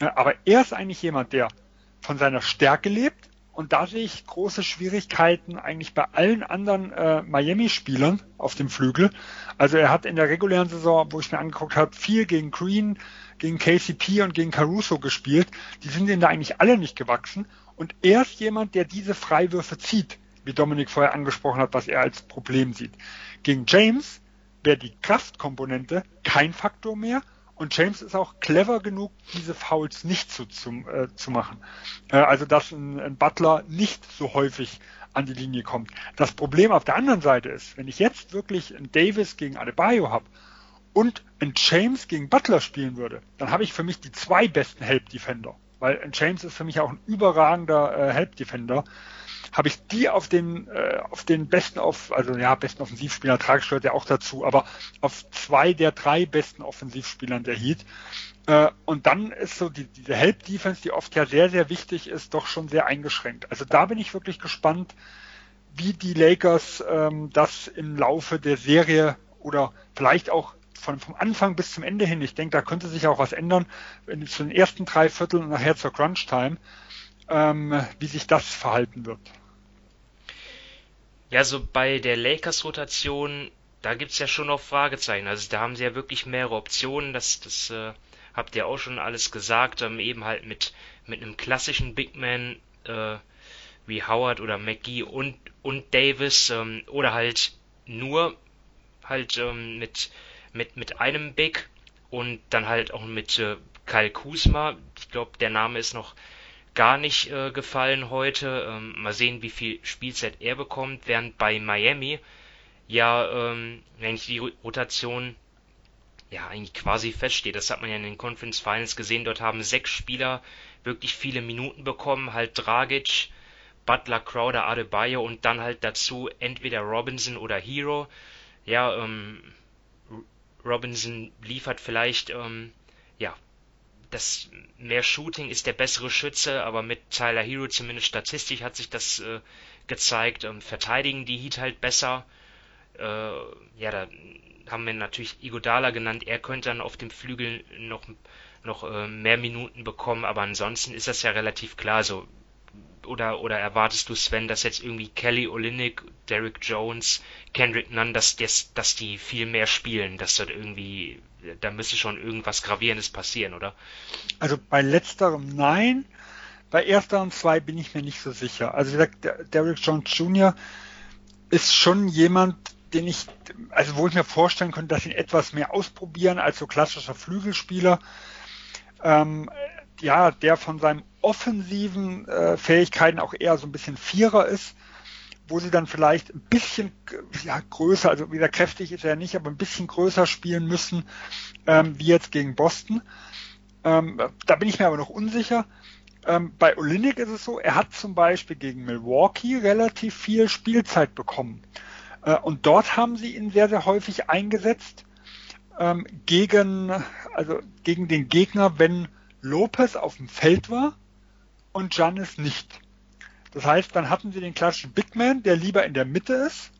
Äh, aber er ist eigentlich jemand, der von seiner Stärke lebt, und da sehe ich große Schwierigkeiten eigentlich bei allen anderen äh, Miami-Spielern auf dem Flügel. Also er hat in der regulären Saison, wo ich mir angeguckt habe, viel gegen Green, gegen KCP und gegen Caruso gespielt. Die sind ihm da eigentlich alle nicht gewachsen. Und er ist jemand, der diese Freiwürfe zieht, wie Dominik vorher angesprochen hat, was er als Problem sieht. Gegen James wäre die Kraftkomponente kein Faktor mehr und James ist auch clever genug, diese Fouls nicht zu, zu, äh, zu machen. Äh, also, dass ein, ein, Butler nicht so häufig an die Linie kommt. Das Problem auf der anderen Seite ist, wenn ich jetzt wirklich einen Davis gegen Adebayo habe und einen James gegen Butler spielen würde, dann habe ich für mich die zwei besten Help Defender. Weil ein James ist für mich auch ein überragender äh, Help Defender habe ich die auf den äh, auf den besten auf also ja besten Offensivspieler Trag gehört ja auch dazu, aber auf zwei der drei besten Offensivspielern der Heat. Äh, und dann ist so die, diese Help Defense, die oft ja sehr sehr wichtig ist, doch schon sehr eingeschränkt. Also da bin ich wirklich gespannt, wie die Lakers ähm, das im Laufe der Serie oder vielleicht auch von, vom Anfang bis zum Ende hin, ich denke, da könnte sich auch was ändern, zu den ersten drei Vierteln und nachher zur Crunch Time, ähm, wie sich das verhalten wird. Ja, so bei der Lakers-Rotation, da gibt's ja schon noch Fragezeichen. Also da haben sie ja wirklich mehrere Optionen. Das, das äh, habt ihr auch schon alles gesagt. Ähm, eben halt mit, mit einem klassischen Big Man äh, wie Howard oder McGee und, und Davis ähm, oder halt nur halt ähm, mit, mit, mit einem Big und dann halt auch mit äh, Kyle Kuzma. Ich glaube, der Name ist noch gar nicht äh, gefallen heute. Ähm, mal sehen, wie viel Spielzeit er bekommt, während bei Miami ja ähm, eigentlich die Rotation ja eigentlich quasi feststeht. Das hat man ja in den Conference Finals gesehen. Dort haben sechs Spieler wirklich viele Minuten bekommen, halt Dragic, Butler, Crowder, Adebayo und dann halt dazu entweder Robinson oder Hero. Ja, ähm, Robinson liefert vielleicht ähm, das mehr Shooting ist der bessere Schütze, aber mit Tyler Hero zumindest statistisch hat sich das äh, gezeigt. Ähm, verteidigen die Heat halt besser. Äh, ja, da haben wir natürlich Igodala genannt. Er könnte dann auf dem Flügel noch noch äh, mehr Minuten bekommen, aber ansonsten ist das ja relativ klar. So oder oder erwartest du Sven, dass jetzt irgendwie Kelly Olynyk, Derrick Jones, Kendrick Nunn, dass, dass, dass die viel mehr spielen, dass dort irgendwie da müsste schon irgendwas Gravierendes passieren, oder? Also bei letzterem nein. Bei ersterem zwei bin ich mir nicht so sicher. Also wie gesagt, Derrick Jones Jr. ist schon jemand, den ich, also wo ich mir vorstellen könnte, dass ihn etwas mehr ausprobieren als so klassischer Flügelspieler. Ähm, ja, der von seinen offensiven äh, Fähigkeiten auch eher so ein bisschen Vierer ist wo sie dann vielleicht ein bisschen ja, größer, also wieder kräftig ist er nicht, aber ein bisschen größer spielen müssen, ähm, wie jetzt gegen Boston. Ähm, da bin ich mir aber noch unsicher. Ähm, bei Olinik ist es so, er hat zum Beispiel gegen Milwaukee relativ viel Spielzeit bekommen. Äh, und dort haben sie ihn sehr, sehr häufig eingesetzt ähm, gegen, also gegen den Gegner, wenn Lopez auf dem Feld war und Janis nicht. Das heißt, dann hatten sie den klassischen Big Man, der lieber in der Mitte ist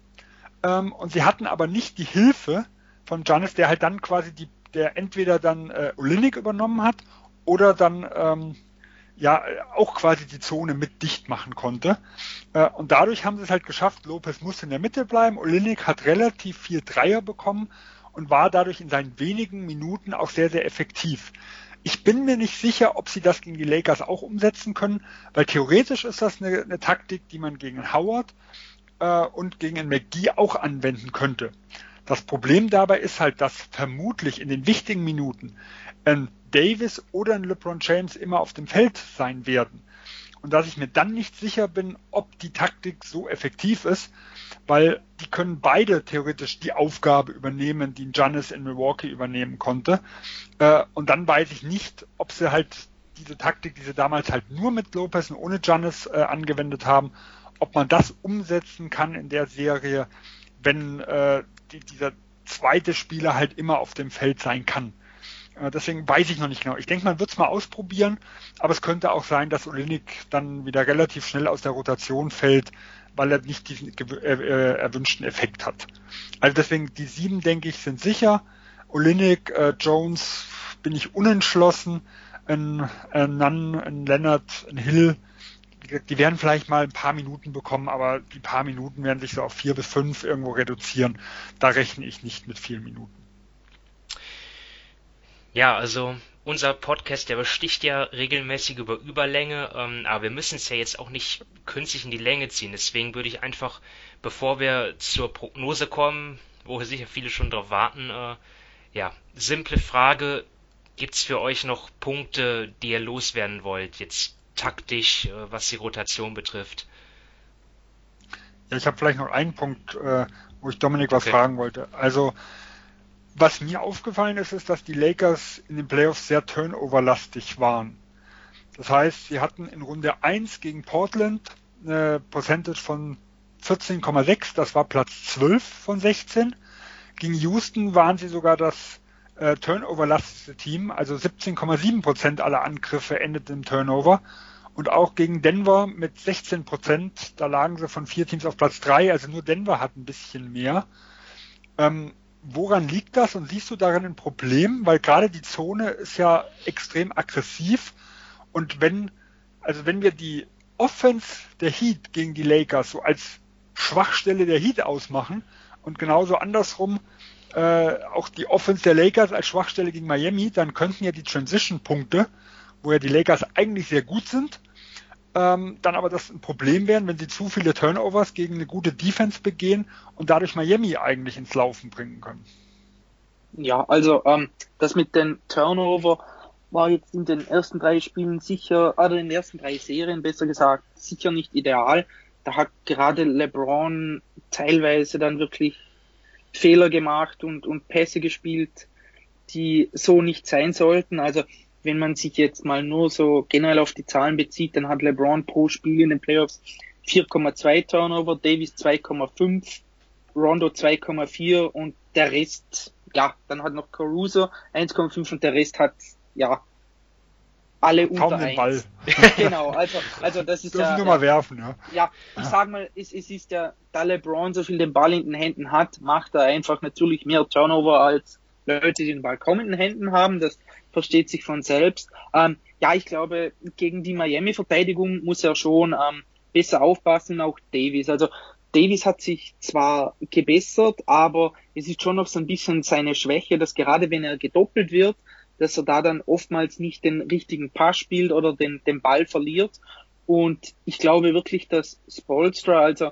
Ähm, und sie hatten aber nicht die Hilfe von Giannis, der halt dann quasi die, der entweder dann äh, Olinik übernommen hat oder dann ähm, ja auch quasi die Zone mit dicht machen konnte. Äh, und dadurch haben sie es halt geschafft, Lopez musste in der Mitte bleiben, Olinik hat relativ viel Dreier bekommen und war dadurch in seinen wenigen Minuten auch sehr, sehr effektiv. Ich bin mir nicht sicher, ob sie das gegen die Lakers auch umsetzen können, weil theoretisch ist das eine, eine Taktik, die man gegen Howard äh, und gegen McGee auch anwenden könnte. Das Problem dabei ist halt, dass vermutlich in den wichtigen Minuten ein Davis oder ein LeBron James immer auf dem Feld sein werden. Und dass ich mir dann nicht sicher bin, ob die Taktik so effektiv ist, weil die können beide theoretisch die Aufgabe übernehmen, die Giannis in Milwaukee übernehmen konnte. Äh, und dann weiß ich nicht, ob sie halt diese Taktik, die sie damals halt nur mit Lopez und ohne Giannis äh, angewendet haben, ob man das umsetzen kann in der Serie, wenn äh, die, dieser zweite Spieler halt immer auf dem Feld sein kann. Äh, deswegen weiß ich noch nicht genau. Ich denke, man wird es mal ausprobieren, aber es könnte auch sein, dass Olinik dann wieder relativ schnell aus der Rotation fällt, weil er nicht diesen äh, äh, erwünschten Effekt hat. Also deswegen, die sieben, denke ich, sind sicher. Olinik, äh, Jones bin ich unentschlossen. Ein, ein Nunn, ein Leonard, ein Hill, die werden vielleicht mal ein paar Minuten bekommen, aber die paar Minuten werden sich so auf vier bis fünf irgendwo reduzieren. Da rechne ich nicht mit vielen Minuten. Ja, also unser Podcast, der besticht ja regelmäßig über Überlänge, ähm, aber wir müssen es ja jetzt auch nicht künstlich in die Länge ziehen. Deswegen würde ich einfach, bevor wir zur Prognose kommen, wo sicher viele schon drauf warten, äh, ja, simple Frage, gibt's für euch noch Punkte, die ihr loswerden wollt, jetzt taktisch, äh, was die Rotation betrifft? Ja, ich habe vielleicht noch einen Punkt, äh, wo ich Dominik was okay. fragen wollte. Also was mir aufgefallen ist, ist, dass die Lakers in den Playoffs sehr turnoverlastig waren. Das heißt, sie hatten in Runde 1 gegen Portland eine Percentage von 14,6, das war Platz 12 von 16. Gegen Houston waren sie sogar das äh, turnoverlastigste Team, also 17,7 Prozent aller Angriffe endeten im Turnover. Und auch gegen Denver mit 16 Prozent, da lagen sie von vier Teams auf Platz 3, also nur Denver hat ein bisschen mehr. Ähm, woran liegt das und siehst du darin ein Problem? Weil gerade die Zone ist ja extrem aggressiv und wenn, also wenn wir die Offense der Heat gegen die Lakers so als Schwachstelle der Heat ausmachen und genauso andersrum äh, auch die Offense der Lakers als Schwachstelle gegen Miami, dann könnten ja die Transition-Punkte, wo ja die Lakers eigentlich sehr gut sind, ähm, dann aber das ein Problem werden, wenn sie zu viele Turnovers gegen eine gute Defense begehen und dadurch Miami eigentlich ins Laufen bringen können. Ja, also ähm, das mit den Turnover war jetzt in den ersten drei Spielen sicher, oder in den ersten drei Serien besser gesagt, sicher nicht ideal. Da hat gerade LeBron teilweise dann wirklich Fehler gemacht und, und Pässe gespielt, die so nicht sein sollten. Also wenn man sich jetzt mal nur so generell auf die Zahlen bezieht, dann hat LeBron pro Spiel in den Playoffs 4,2 Turnover, Davis 2,5, Rondo 2,4 und der Rest, ja, dann hat noch Caruso 1,5 und der Rest hat, ja, alle Kaum unter den Ball. genau, also, also das ist Dürfen ja. nur mal werfen, ja. Ja, ich sag mal, es, es ist ja, da LeBron so viel den Ball in den Händen hat, macht er einfach natürlich mehr Turnover als Leute, die den Ball kaum in den Händen haben. Das versteht sich von selbst. Ähm, ja, ich glaube, gegen die Miami-Verteidigung muss er schon ähm, besser aufpassen, auch Davis. Also Davis hat sich zwar gebessert, aber es ist schon noch so ein bisschen seine Schwäche, dass gerade wenn er gedoppelt wird, dass er da dann oftmals nicht den richtigen Pass spielt oder den, den Ball verliert. Und ich glaube wirklich, dass Spolstra, also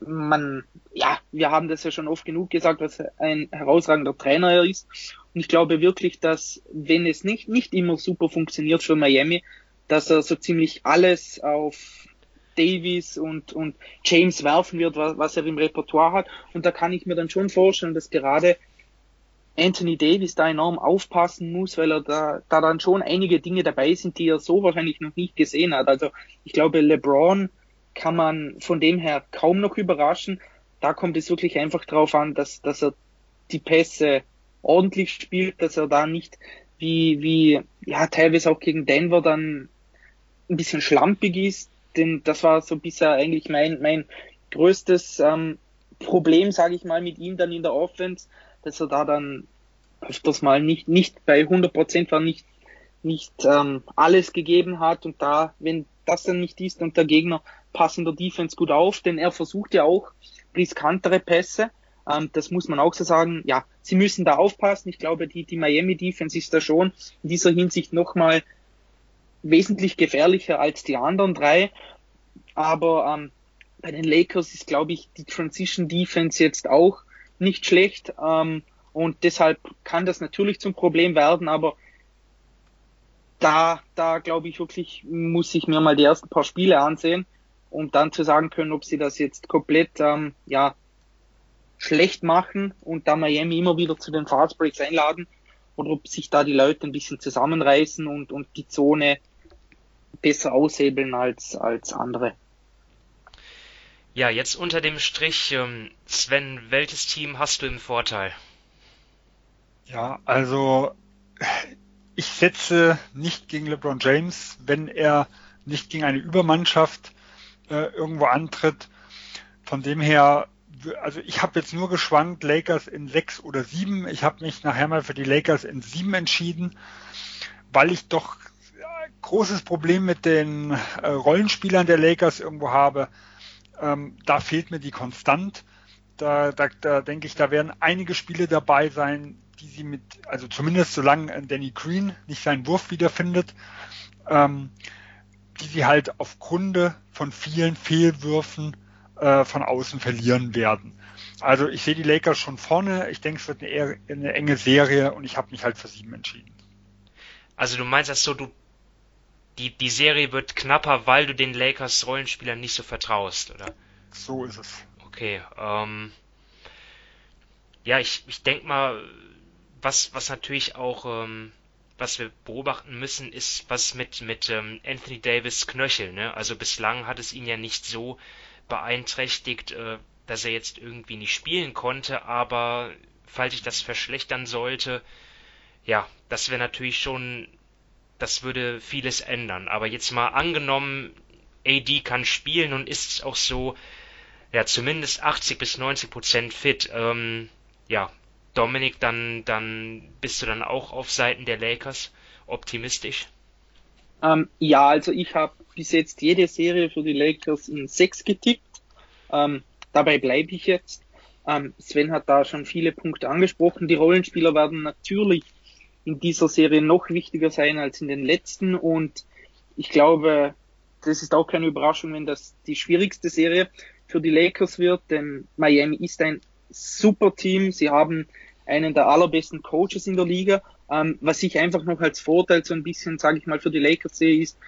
man, ja, wir haben das ja schon oft genug gesagt, was ein herausragender Trainer er ist. Und ich glaube wirklich, dass wenn es nicht, nicht immer super funktioniert für Miami, dass er so ziemlich alles auf Davies und, und James werfen wird, was, was er im Repertoire hat. Und da kann ich mir dann schon vorstellen, dass gerade Anthony Davis da enorm aufpassen muss, weil er da, da dann schon einige Dinge dabei sind, die er so wahrscheinlich noch nicht gesehen hat. Also ich glaube, LeBron kann man von dem her kaum noch überraschen. Da kommt es wirklich einfach darauf an, dass, dass er die Pässe ordentlich spielt, dass er da nicht wie, wie, ja, teilweise auch gegen Denver dann ein bisschen schlampig ist, denn das war so bisher eigentlich mein, mein größtes ähm, Problem, sage ich mal, mit ihm dann in der Offense, dass er da dann öfters mal nicht, nicht bei 100 Prozent war, nicht, nicht ähm, alles gegeben hat. Und da, wenn das dann nicht ist und der Gegner passen der Defense gut auf, denn er versucht ja auch riskantere Pässe, ähm, das muss man auch so sagen. Ja, sie müssen da aufpassen. Ich glaube, die, die Miami Defense ist da schon in dieser Hinsicht nochmal wesentlich gefährlicher als die anderen drei. Aber ähm, bei den Lakers ist, glaube ich, die Transition Defense jetzt auch nicht schlecht. Ähm, und deshalb kann das natürlich zum Problem werden, aber da, da glaube ich wirklich, muss ich mir mal die ersten paar Spiele ansehen, um dann zu sagen können, ob sie das jetzt komplett ähm, ja, schlecht machen und da Miami immer wieder zu den Fastbreaks einladen oder ob sich da die Leute ein bisschen zusammenreißen und, und die Zone besser aushebeln als, als andere. Ja, jetzt unter dem Strich, ähm, Sven, welches Team hast du im Vorteil? Ja, also ich setze nicht gegen LeBron James, wenn er nicht gegen eine Übermannschaft äh, irgendwo antritt. Von dem her, also ich habe jetzt nur geschwankt, Lakers in sechs oder sieben. Ich habe mich nachher mal für die Lakers in sieben entschieden, weil ich doch großes Problem mit den äh, Rollenspielern der Lakers irgendwo habe. Ähm, da fehlt mir die Konstant. Da, da, da denke ich, da werden einige Spiele dabei sein, die sie mit, also zumindest solange Danny Green nicht seinen Wurf wiederfindet, ähm, die sie halt aufgrund von vielen Fehlwürfen äh, von außen verlieren werden. Also ich sehe die Lakers schon vorne. Ich denke, es wird eine, eine enge Serie und ich habe mich halt für sieben entschieden. Also du meinst das so, du die, die Serie wird knapper, weil du den Lakers Rollenspielern nicht so vertraust, oder? So ist es. Okay, ähm, ja, ich, ich denke mal, was, was natürlich auch, ähm, was wir beobachten müssen, ist, was mit, mit ähm, Anthony Davis Knöchel, ne? Also bislang hat es ihn ja nicht so beeinträchtigt, äh, dass er jetzt irgendwie nicht spielen konnte, aber falls sich das verschlechtern sollte, ja, das wäre natürlich schon das würde vieles ändern. Aber jetzt mal angenommen, AD kann spielen und ist auch so, ja, zumindest 80 bis 90 Prozent fit. Ähm, ja, Dominik, dann, dann bist du dann auch auf Seiten der Lakers optimistisch? Ähm, ja, also ich habe bis jetzt jede Serie für die Lakers in 6 getippt. Ähm, dabei bleibe ich jetzt. Ähm, Sven hat da schon viele Punkte angesprochen. Die Rollenspieler werden natürlich in dieser Serie noch wichtiger sein als in den letzten und ich glaube, das ist auch keine Überraschung, wenn das die schwierigste Serie für die Lakers wird, denn Miami ist ein super Team. Sie haben einen der allerbesten Coaches in der Liga. Ähm, was ich einfach noch als Vorteil so ein bisschen, sage ich mal, für die Lakers sehe, ist,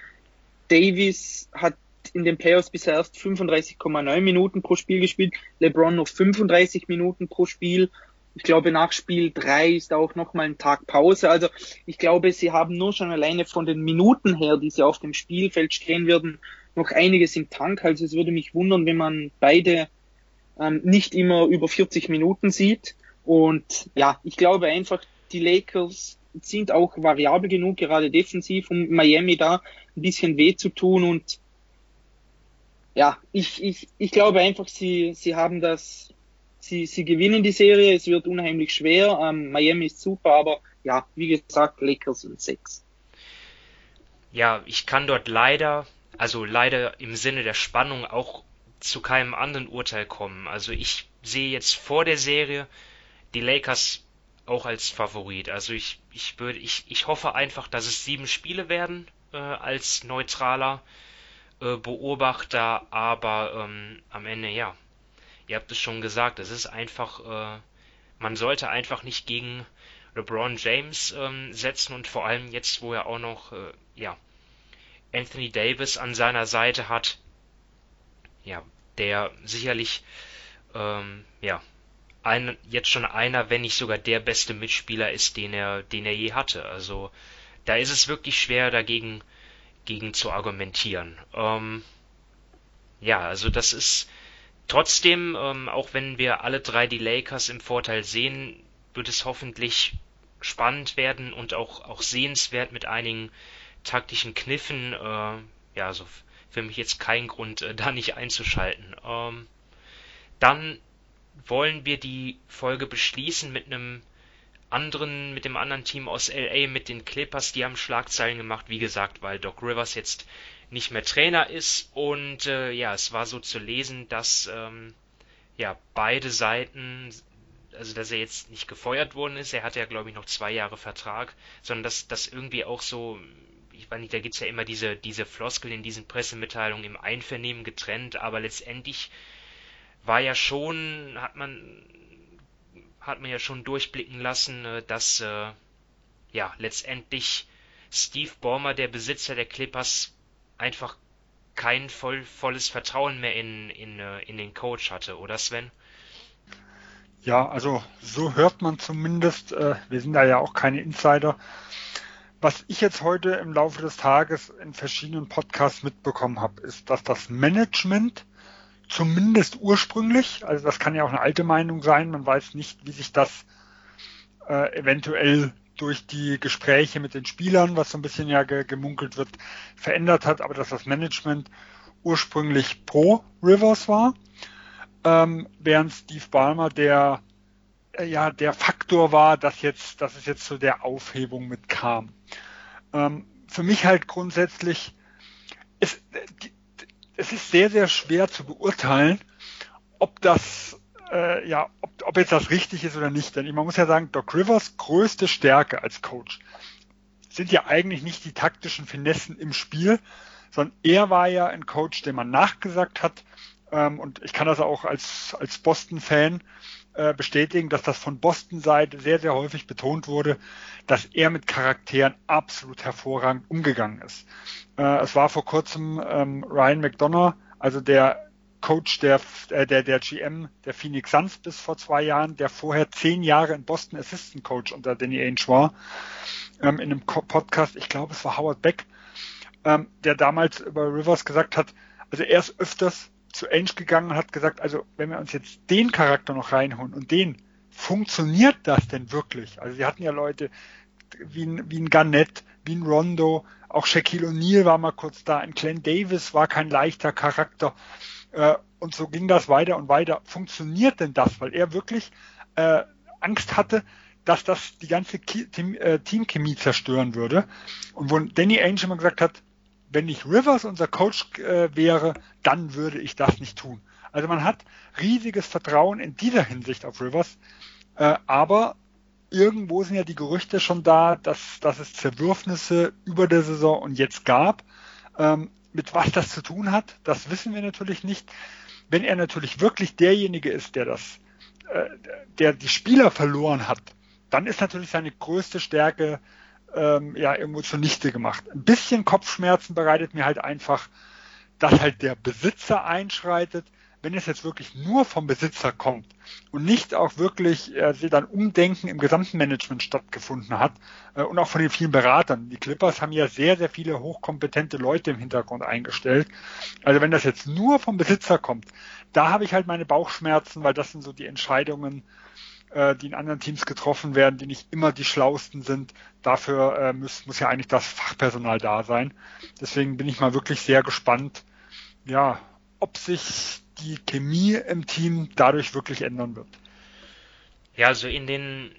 Davis hat in den Playoffs bisher erst 35,9 Minuten pro Spiel gespielt, LeBron noch 35 Minuten pro Spiel ich glaube, nach Spiel drei ist auch nochmal ein Tag Pause. Also ich glaube, sie haben nur schon alleine von den Minuten her, die sie auf dem Spielfeld stehen würden, noch einiges im Tank. Also es würde mich wundern, wenn man beide ähm, nicht immer über 40 Minuten sieht. Und ja, ich glaube einfach, die Lakers sind auch variabel genug, gerade defensiv, um Miami da ein bisschen weh zu tun. Und ja, ich, ich, ich glaube einfach, sie, sie haben das sie, sie gewinnen die Serie, es wird unheimlich schwer. Ähm, Miami ist super, aber ja, wie gesagt, Lakers sind sechs. Ja, ich kann dort leider, also leider im Sinne der Spannung auch zu keinem anderen Urteil kommen. Also ich sehe jetzt vor der Serie die Lakers auch als Favorit. Also ich, ich würde, ich, ich hoffe einfach, dass es sieben Spiele werden äh, als neutraler äh, Beobachter, aber ähm, am Ende ja, ihr habt es schon gesagt, es ist einfach, äh, man sollte einfach nicht gegen LeBron James ähm, setzen und vor allem jetzt, wo er auch noch, äh, ja, Anthony Davis an seiner Seite hat, ja, der sicherlich, ähm, ja, ein, jetzt schon einer, wenn nicht sogar der beste Mitspieler ist, den er, den er je hatte. Also da ist es wirklich schwer dagegen gegen zu argumentieren. Ähm, ja, also das ist Trotzdem, ähm, auch wenn wir alle drei die Lakers im Vorteil sehen, wird es hoffentlich spannend werden und auch, auch sehenswert mit einigen taktischen Kniffen. Äh, ja, also für mich jetzt kein Grund, äh, da nicht einzuschalten. Ähm, dann wollen wir die Folge beschließen mit einem anderen, mit dem anderen Team aus LA, mit den Clippers, die haben Schlagzeilen gemacht, wie gesagt, weil Doc Rivers jetzt nicht mehr Trainer ist. Und äh, ja, es war so zu lesen, dass ähm, ja beide Seiten, also dass er jetzt nicht gefeuert worden ist, er hatte ja glaube ich noch zwei Jahre Vertrag, sondern dass das irgendwie auch so, ich weiß nicht, da gibt's ja immer diese diese Floskel in diesen Pressemitteilungen im Einvernehmen getrennt, aber letztendlich war ja schon, hat man hat man ja schon durchblicken lassen, äh, dass äh, ja letztendlich Steve Ballmer, der Besitzer der Clippers, einfach kein voll, volles Vertrauen mehr in, in, äh, in den Coach hatte, oder Sven? Ja, also so hört man zumindest. Wir sind da ja auch keine Insider. Was ich jetzt heute im Laufe des Tages in verschiedenen Podcasts mitbekommen habe, ist, dass das Management zumindest ursprünglich, also das kann ja auch eine alte Meinung sein, man weiß nicht, wie sich das äh, eventuell durch die Gespräche mit den Spielern, was so ein bisschen ja ge gemunkelt wird, verändert hat, aber dass das Management ursprünglich pro Rivers war, ähm, während Steve Ballmer der äh, ja der Faktor war, dass jetzt, dass es jetzt zu der Aufhebung mitkam. Ähm, für mich halt grundsätzlich ist die, es ist sehr, sehr schwer zu beurteilen, ob das, äh, ja, ob, ob jetzt das richtig ist oder nicht. Denn man muss ja sagen, Doc Rivers größte Stärke als Coach sind ja eigentlich nicht die taktischen Finessen im Spiel, sondern er war ja ein Coach, dem man nachgesagt hat, ähm, und ich kann das auch als, als Boston-Fan äh, bestätigen, dass das von Boston-Seite sehr, sehr häufig betont wurde, dass er mit Charakteren absolut hervorragend umgegangen ist. Äh, es war vor kurzem ähm, Ryan McDonough, also der Coach der, äh, der, der GM der Phoenix Suns bis vor zwei Jahren, der vorher zehn Jahre in Boston Assistant Coach unter Danny Ainge war, ähm, in einem Podcast, ich glaube es war Howard Beck, ähm, der damals über Rivers gesagt hat, also er ist öfters zu Ainge gegangen und hat gesagt, also wenn wir uns jetzt den Charakter noch reinholen und den, funktioniert das denn wirklich? Also sie hatten ja Leute wie ein, wie ein Garnett, wie ein Rondo, auch Shaquille O'Neal war mal kurz da, ein Glenn Davis war kein leichter Charakter äh, und so ging das weiter und weiter. Funktioniert denn das? Weil er wirklich äh, Angst hatte, dass das die ganze Team, äh, Teamchemie zerstören würde. Und wo Danny Ainge immer gesagt hat, wenn nicht Rivers unser Coach äh, wäre, dann würde ich das nicht tun. Also man hat riesiges Vertrauen in dieser Hinsicht auf Rivers, äh, aber irgendwo sind ja die Gerüchte schon da, dass, dass es Zerwürfnisse über der Saison und jetzt gab. Ähm, mit was das zu tun hat, das wissen wir natürlich nicht. Wenn er natürlich wirklich derjenige ist, der das, äh, der die Spieler verloren hat, dann ist natürlich seine größte Stärke ähm, ja irgendwo zunichte gemacht. Ein bisschen Kopfschmerzen bereitet mir halt einfach, dass halt der Besitzer einschreitet, wenn es jetzt wirklich nur vom Besitzer kommt und nicht auch wirklich äh, dann Umdenken im gesamten Management stattgefunden hat äh, und auch von den vielen Beratern. Die Clippers haben ja sehr, sehr viele hochkompetente Leute im Hintergrund eingestellt. Also wenn das jetzt nur vom Besitzer kommt, da habe ich halt meine Bauchschmerzen, weil das sind so die Entscheidungen, die in anderen Teams getroffen werden, die nicht immer die schlausten sind. Dafür äh, muss, muss ja eigentlich das Fachpersonal da sein. Deswegen bin ich mal wirklich sehr gespannt, ja, ob sich die Chemie im Team dadurch wirklich ändern wird. Ja, also in den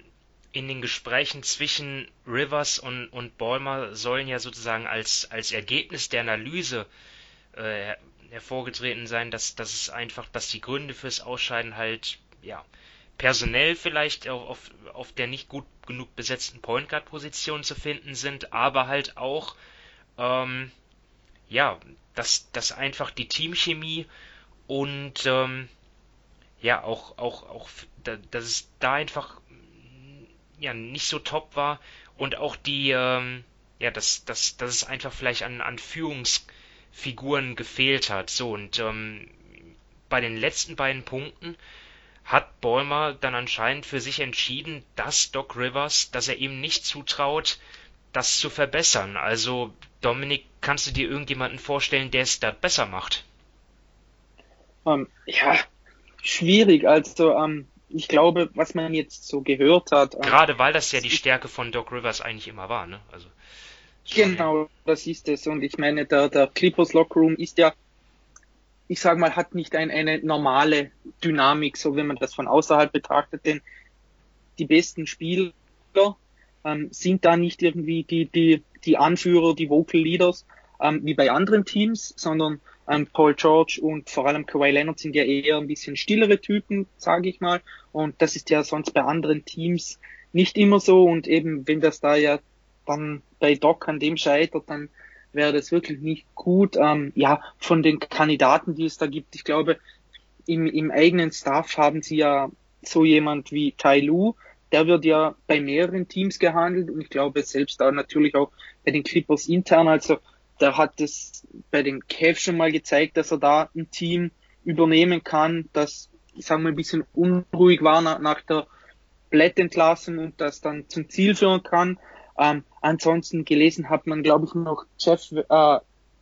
in den Gesprächen zwischen Rivers und, und Ballmer sollen ja sozusagen als, als Ergebnis der Analyse äh, hervorgetreten sein, dass, dass es einfach, dass die Gründe fürs Ausscheiden halt, ja, personell vielleicht auf, auf der nicht gut genug besetzten Point Guard Position zu finden sind, aber halt auch ähm, ja, dass, dass einfach die Teamchemie und ähm, ja auch auch auch dass es da einfach ja nicht so top war und auch die ähm, ja dass dass dass es einfach vielleicht an an Führungsfiguren gefehlt hat. So und ähm, bei den letzten beiden Punkten hat Ballmer dann anscheinend für sich entschieden, dass Doc Rivers, dass er ihm nicht zutraut, das zu verbessern. Also, Dominik, kannst du dir irgendjemanden vorstellen, der es da besser macht? Ähm, ja, schwierig. Also, ähm, ich glaube, was man jetzt so gehört hat. Ähm, Gerade weil das ja die Stärke von Doc Rivers eigentlich immer war, ne? Also, genau, das ist es. Und ich meine, der, der Clippers Lockroom ist ja ich sage mal, hat nicht ein, eine normale Dynamik, so wenn man das von außerhalb betrachtet, denn die besten Spieler ähm, sind da nicht irgendwie die, die, die Anführer, die Vocal Leaders, ähm, wie bei anderen Teams, sondern ähm, Paul George und vor allem Kawhi Leonard sind ja eher ein bisschen stillere Typen, sage ich mal. Und das ist ja sonst bei anderen Teams nicht immer so. Und eben, wenn das da ja dann bei Doc an dem scheitert, dann wäre das wirklich nicht gut. Ähm, ja, von den Kandidaten, die es da gibt, ich glaube, im, im eigenen Staff haben sie ja so jemand wie Tai Lu, der wird ja bei mehreren Teams gehandelt und ich glaube selbst da natürlich auch bei den Clippers intern. Also der hat es bei den Cavs schon mal gezeigt, dass er da ein Team übernehmen kann, das, ich sage mal, ein bisschen unruhig war nach, nach der Blättentlassung und das dann zum Ziel führen kann. Ähm, ansonsten gelesen hat man, glaube ich, noch Jeff, äh,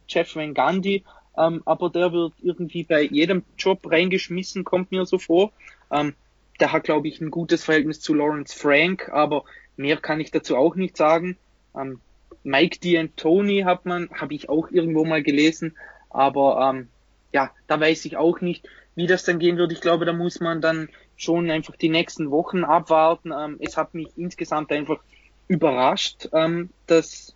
Jeff Van Gundy, ähm, aber der wird irgendwie bei jedem Job reingeschmissen, kommt mir so vor. Ähm, der hat, glaube ich, ein gutes Verhältnis zu Lawrence Frank, aber mehr kann ich dazu auch nicht sagen. Ähm, Mike D'Antoni hat man, habe ich auch irgendwo mal gelesen, aber ähm, ja, da weiß ich auch nicht, wie das dann gehen wird. Ich glaube, da muss man dann schon einfach die nächsten Wochen abwarten. Ähm, es hat mich insgesamt einfach überrascht, ähm, dass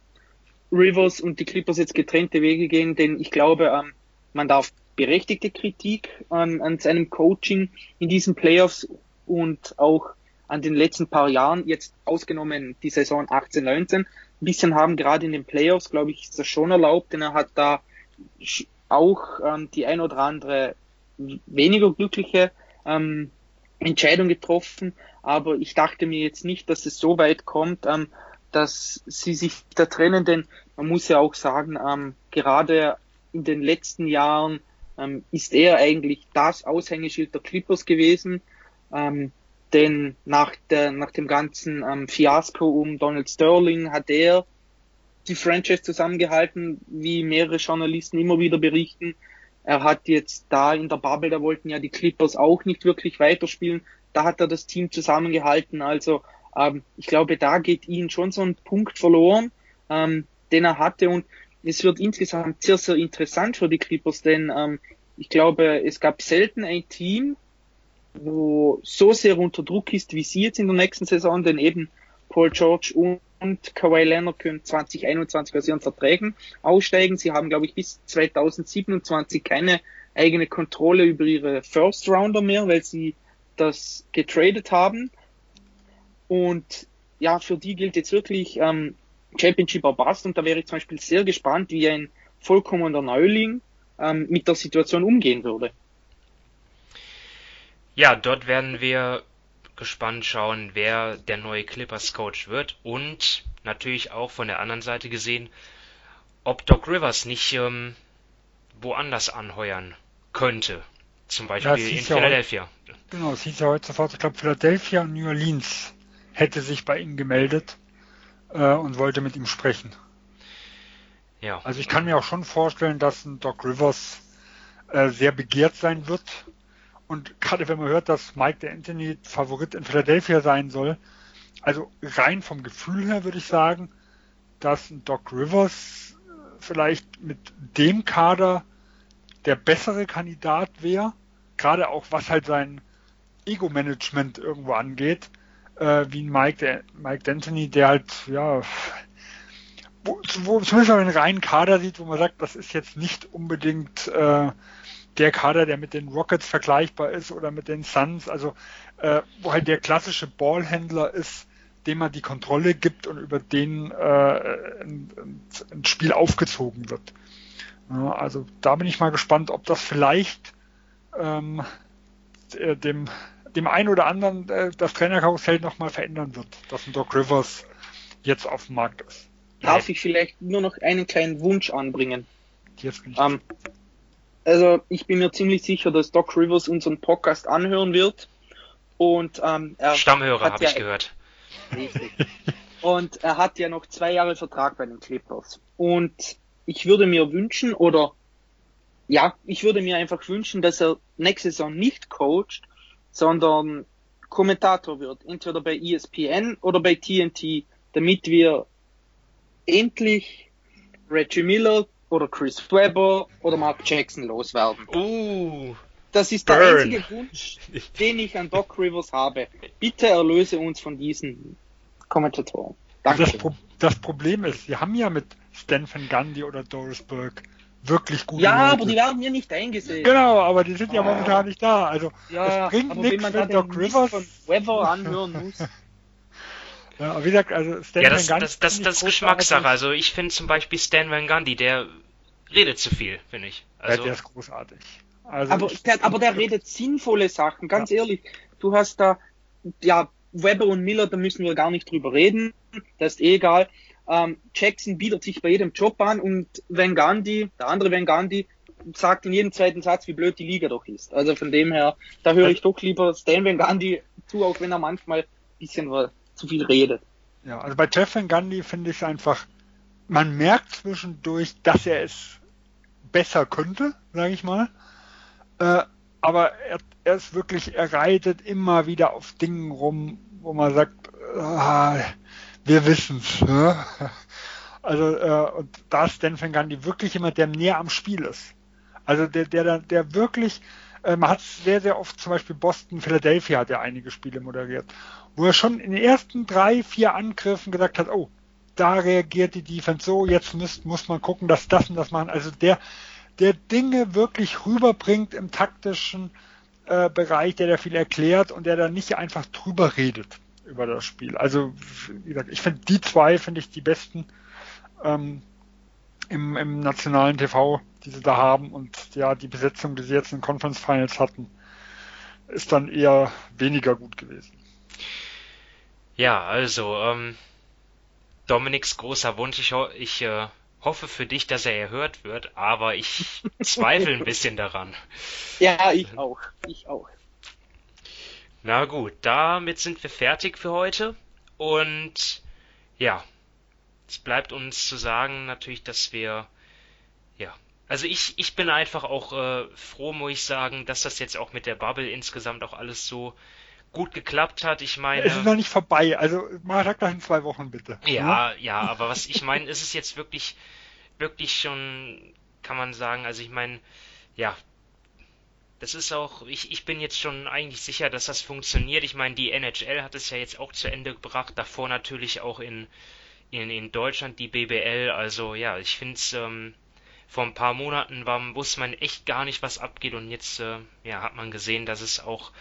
Rivers und die Clippers jetzt getrennte Wege gehen, denn ich glaube, ähm, man darf berechtigte Kritik an, an seinem Coaching in diesen Playoffs und auch an den letzten paar Jahren, jetzt ausgenommen die Saison 18, 19, ein bisschen haben, gerade in den Playoffs, glaube ich, ist das schon erlaubt, denn er hat da auch ähm, die ein oder andere weniger glückliche ähm, Entscheidung getroffen, aber ich dachte mir jetzt nicht, dass es so weit kommt, ähm, dass sie sich da trennen, denn man muss ja auch sagen, ähm, gerade in den letzten Jahren ähm, ist er eigentlich das Aushängeschild der Clippers gewesen, ähm, denn nach, der, nach dem ganzen ähm, Fiasko um Donald Sterling hat er die Franchise zusammengehalten, wie mehrere Journalisten immer wieder berichten. Er hat jetzt da in der Bubble, da wollten ja die Clippers auch nicht wirklich weiterspielen. Da hat er das Team zusammengehalten. Also ähm, ich glaube, da geht ihnen schon so ein Punkt verloren, ähm, den er hatte. Und es wird insgesamt sehr, sehr interessant für die Clippers, denn ähm, ich glaube, es gab selten ein Team, wo so sehr unter Druck ist, wie sie jetzt in der nächsten Saison, denn eben Paul George und Kawhi Leonard können 2021 aus ihren Verträgen aussteigen. Sie haben, glaube ich, bis 2027 keine eigene Kontrolle über ihre First Rounder mehr, weil sie das getradet haben. Und ja, für die gilt jetzt wirklich ähm, Championship Bust und da wäre ich zum Beispiel sehr gespannt, wie ein vollkommener Neuling ähm, mit der Situation umgehen würde. Ja, dort werden wir gespannt schauen, wer der neue Clippers Coach wird und natürlich auch von der anderen Seite gesehen, ob Doc Rivers nicht ähm, woanders anheuern könnte. Zum Beispiel ja, in Philadelphia. Ja, genau, es hieß ja heute sofort, ich glaube Philadelphia und New Orleans hätte sich bei ihm gemeldet äh, und wollte mit ihm sprechen. Ja. Also ich kann mir auch schon vorstellen, dass ein Doc Rivers äh, sehr begehrt sein wird und gerade wenn man hört, dass Mike der Anthony Favorit in Philadelphia sein soll, also rein vom Gefühl her würde ich sagen, dass Doc Rivers vielleicht mit dem Kader der bessere Kandidat wäre, gerade auch was halt sein Ego-Management irgendwo angeht, äh, wie ein Mike, der, Mike D'Antoni, der halt, ja, wo, wo zumindest einen reinen Kader sieht, wo man sagt, das ist jetzt nicht unbedingt äh, der Kader, der mit den Rockets vergleichbar ist oder mit den Suns, also äh, wo halt der klassische Ballhändler ist, dem man die Kontrolle gibt und über den äh, ein, ein Spiel aufgezogen wird. Ja, also da bin ich mal gespannt, ob das vielleicht ähm, dem, dem einen oder anderen äh, das Trainerkarussell nochmal verändern wird, dass ein Doc Rivers jetzt auf dem Markt ist. Darf ich vielleicht nur noch einen kleinen Wunsch anbringen? Jetzt bin ich ähm, also ich bin mir ziemlich sicher, dass Doc Rivers unseren Podcast anhören wird. Und ähm, er Stammhörer habe ja, ich gehört. Richtig. Und er hat ja noch zwei Jahre Vertrag bei den Clippers. Und ich würde mir wünschen, oder ja, ich würde mir einfach wünschen, dass er nächste Saison nicht coacht, sondern Kommentator wird, entweder bei ESPN oder bei TNT, damit wir endlich Reggie Miller, oder Chris Webber oder Mark Jackson loswerden. Uh, Das ist der Burn. einzige Wunsch, den ich an Doc Rivers habe. Bitte erlöse uns von diesen Kommentatoren. Das, Danke. Pro das Problem ist, wir haben ja mit Stan Van Gundy oder Doris Burke wirklich gute Ja, Leute. aber die werden mir nicht eingesehen. Genau, aber die sind ja Ah. momentan nicht da. Also Ja, es bringt aber wenn nichts, man wenn den Doc Rivers. von Weber anhören muss. Ja, aber wie gesagt, also Stan ja, Van das, Gundy das, das, das ist Geschmackssache. Also ich finde zum Beispiel Stan Van Gundy, der redet zu viel, finde ich. Ja, Also, der ist großartig. Also Aber ich- der, aber der redet sinnvolle Sachen, ganz ehrlich. Du hast da, ja, Weber und Miller, da müssen wir gar nicht drüber reden. Das ist eh egal. Ähm, Jackson bietet sich bei jedem Job an und Van Gandhi, der andere Van Gandhi, sagt in jedem zweiten Satz, wie blöd die Liga doch ist. Also von dem her, da höre ich doch lieber Stan Van Gandhi zu, auch wenn er manchmal ein bisschen zu viel redet. Ja, also bei Jeff Van Gundy finde ich einfach, man merkt zwischendurch, dass er es besser könnte, sage ich mal. Äh, aber er, er ist wirklich, er reitet immer wieder auf Dingen rum, wo man sagt, ah, wir wissen's. Ne? Also äh, und da ist Dan Van Gundy wirklich jemand, der näher am Spiel ist. Also der, der, der, wirklich, äh, man hat sehr, sehr oft zum Beispiel Boston, Philadelphia hat er einige Spiele moderiert, wo er schon in den ersten drei, vier Angriffen gesagt hat, oh, da reagiert die Defense so, jetzt muss, muss man gucken, dass das und das machen. Also der, der Dinge wirklich rüberbringt im taktischen äh, Bereich, der da viel erklärt und der da nicht einfach drüber redet über das Spiel. Also, wie gesagt, ich finde die zwei finde ich die besten ähm, im, im nationalen TV, die sie da haben und ja, die Besetzung, die sie jetzt in Conference Finals hatten, ist dann eher weniger gut gewesen. ja, also, ähm, Dominiks großer Wunsch, ich, ho ich äh, hoffe für dich, dass er erhört wird, aber ich zweifle ein bisschen daran. Ja, ich auch. Ich auch. Na gut, damit sind wir fertig für heute. Und ja, es bleibt uns zu sagen natürlich, dass wir ja, also ich ich bin einfach auch äh, froh, muss ich sagen, dass das jetzt auch mit der Bubble insgesamt auch alles so gut geklappt hat. Ich meine, Es ist noch nicht vorbei, also mal sag das in zwei Wochen bitte. ja, ja, aber was ich meine, ist es jetzt wirklich, wirklich schon, kann man sagen, also ich meine, ja, das ist auch, ich, ich bin jetzt schon eigentlich sicher, dass das funktioniert. Ich meine, die NHL hat es ja jetzt auch zu Ende gebracht, davor natürlich auch in, in, in Deutschland die BBL. Also ja, ich finde es, ähm, vor ein paar Monaten war, wusste man echt gar nicht, was abgeht und jetzt äh, ja, hat man gesehen, dass es auch,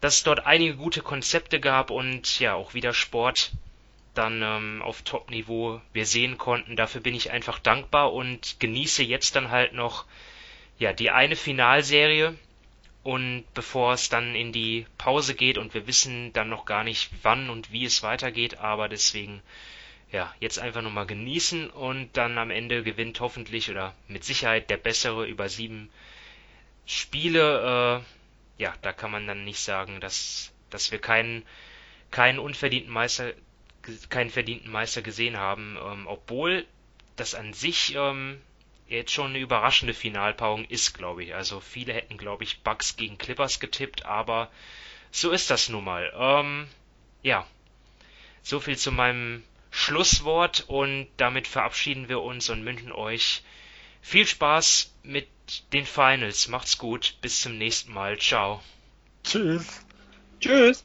dass es dort einige gute Konzepte gab und ja, auch wieder Sport dann ähm, auf Top-Niveau wir sehen konnten. Dafür bin ich einfach dankbar und genieße jetzt dann halt noch ja die eine Finalserie und bevor es dann in die Pause geht und wir wissen dann noch gar nicht wann und wie es weitergeht, aber deswegen ja jetzt einfach nur mal genießen und dann am Ende gewinnt hoffentlich oder mit Sicherheit der bessere über sieben Spiele. Äh, ja, da kann man dann nicht sagen, dass dass wir keinen keinen unverdienten Meister keinen verdienten Meister gesehen haben, ähm, obwohl das an sich ähm, jetzt schon eine überraschende Finalpaarung ist, glaube ich. Also viele hätten, glaube ich, Bucks gegen Clippers getippt, aber so ist das nun mal. Ähm, ja, so viel zu meinem Schlusswort und damit verabschieden wir uns und wünschen euch viel Spaß mit den Finals. Macht's gut, bis zum nächsten Mal. Ciao. Tschüss. Tschüss.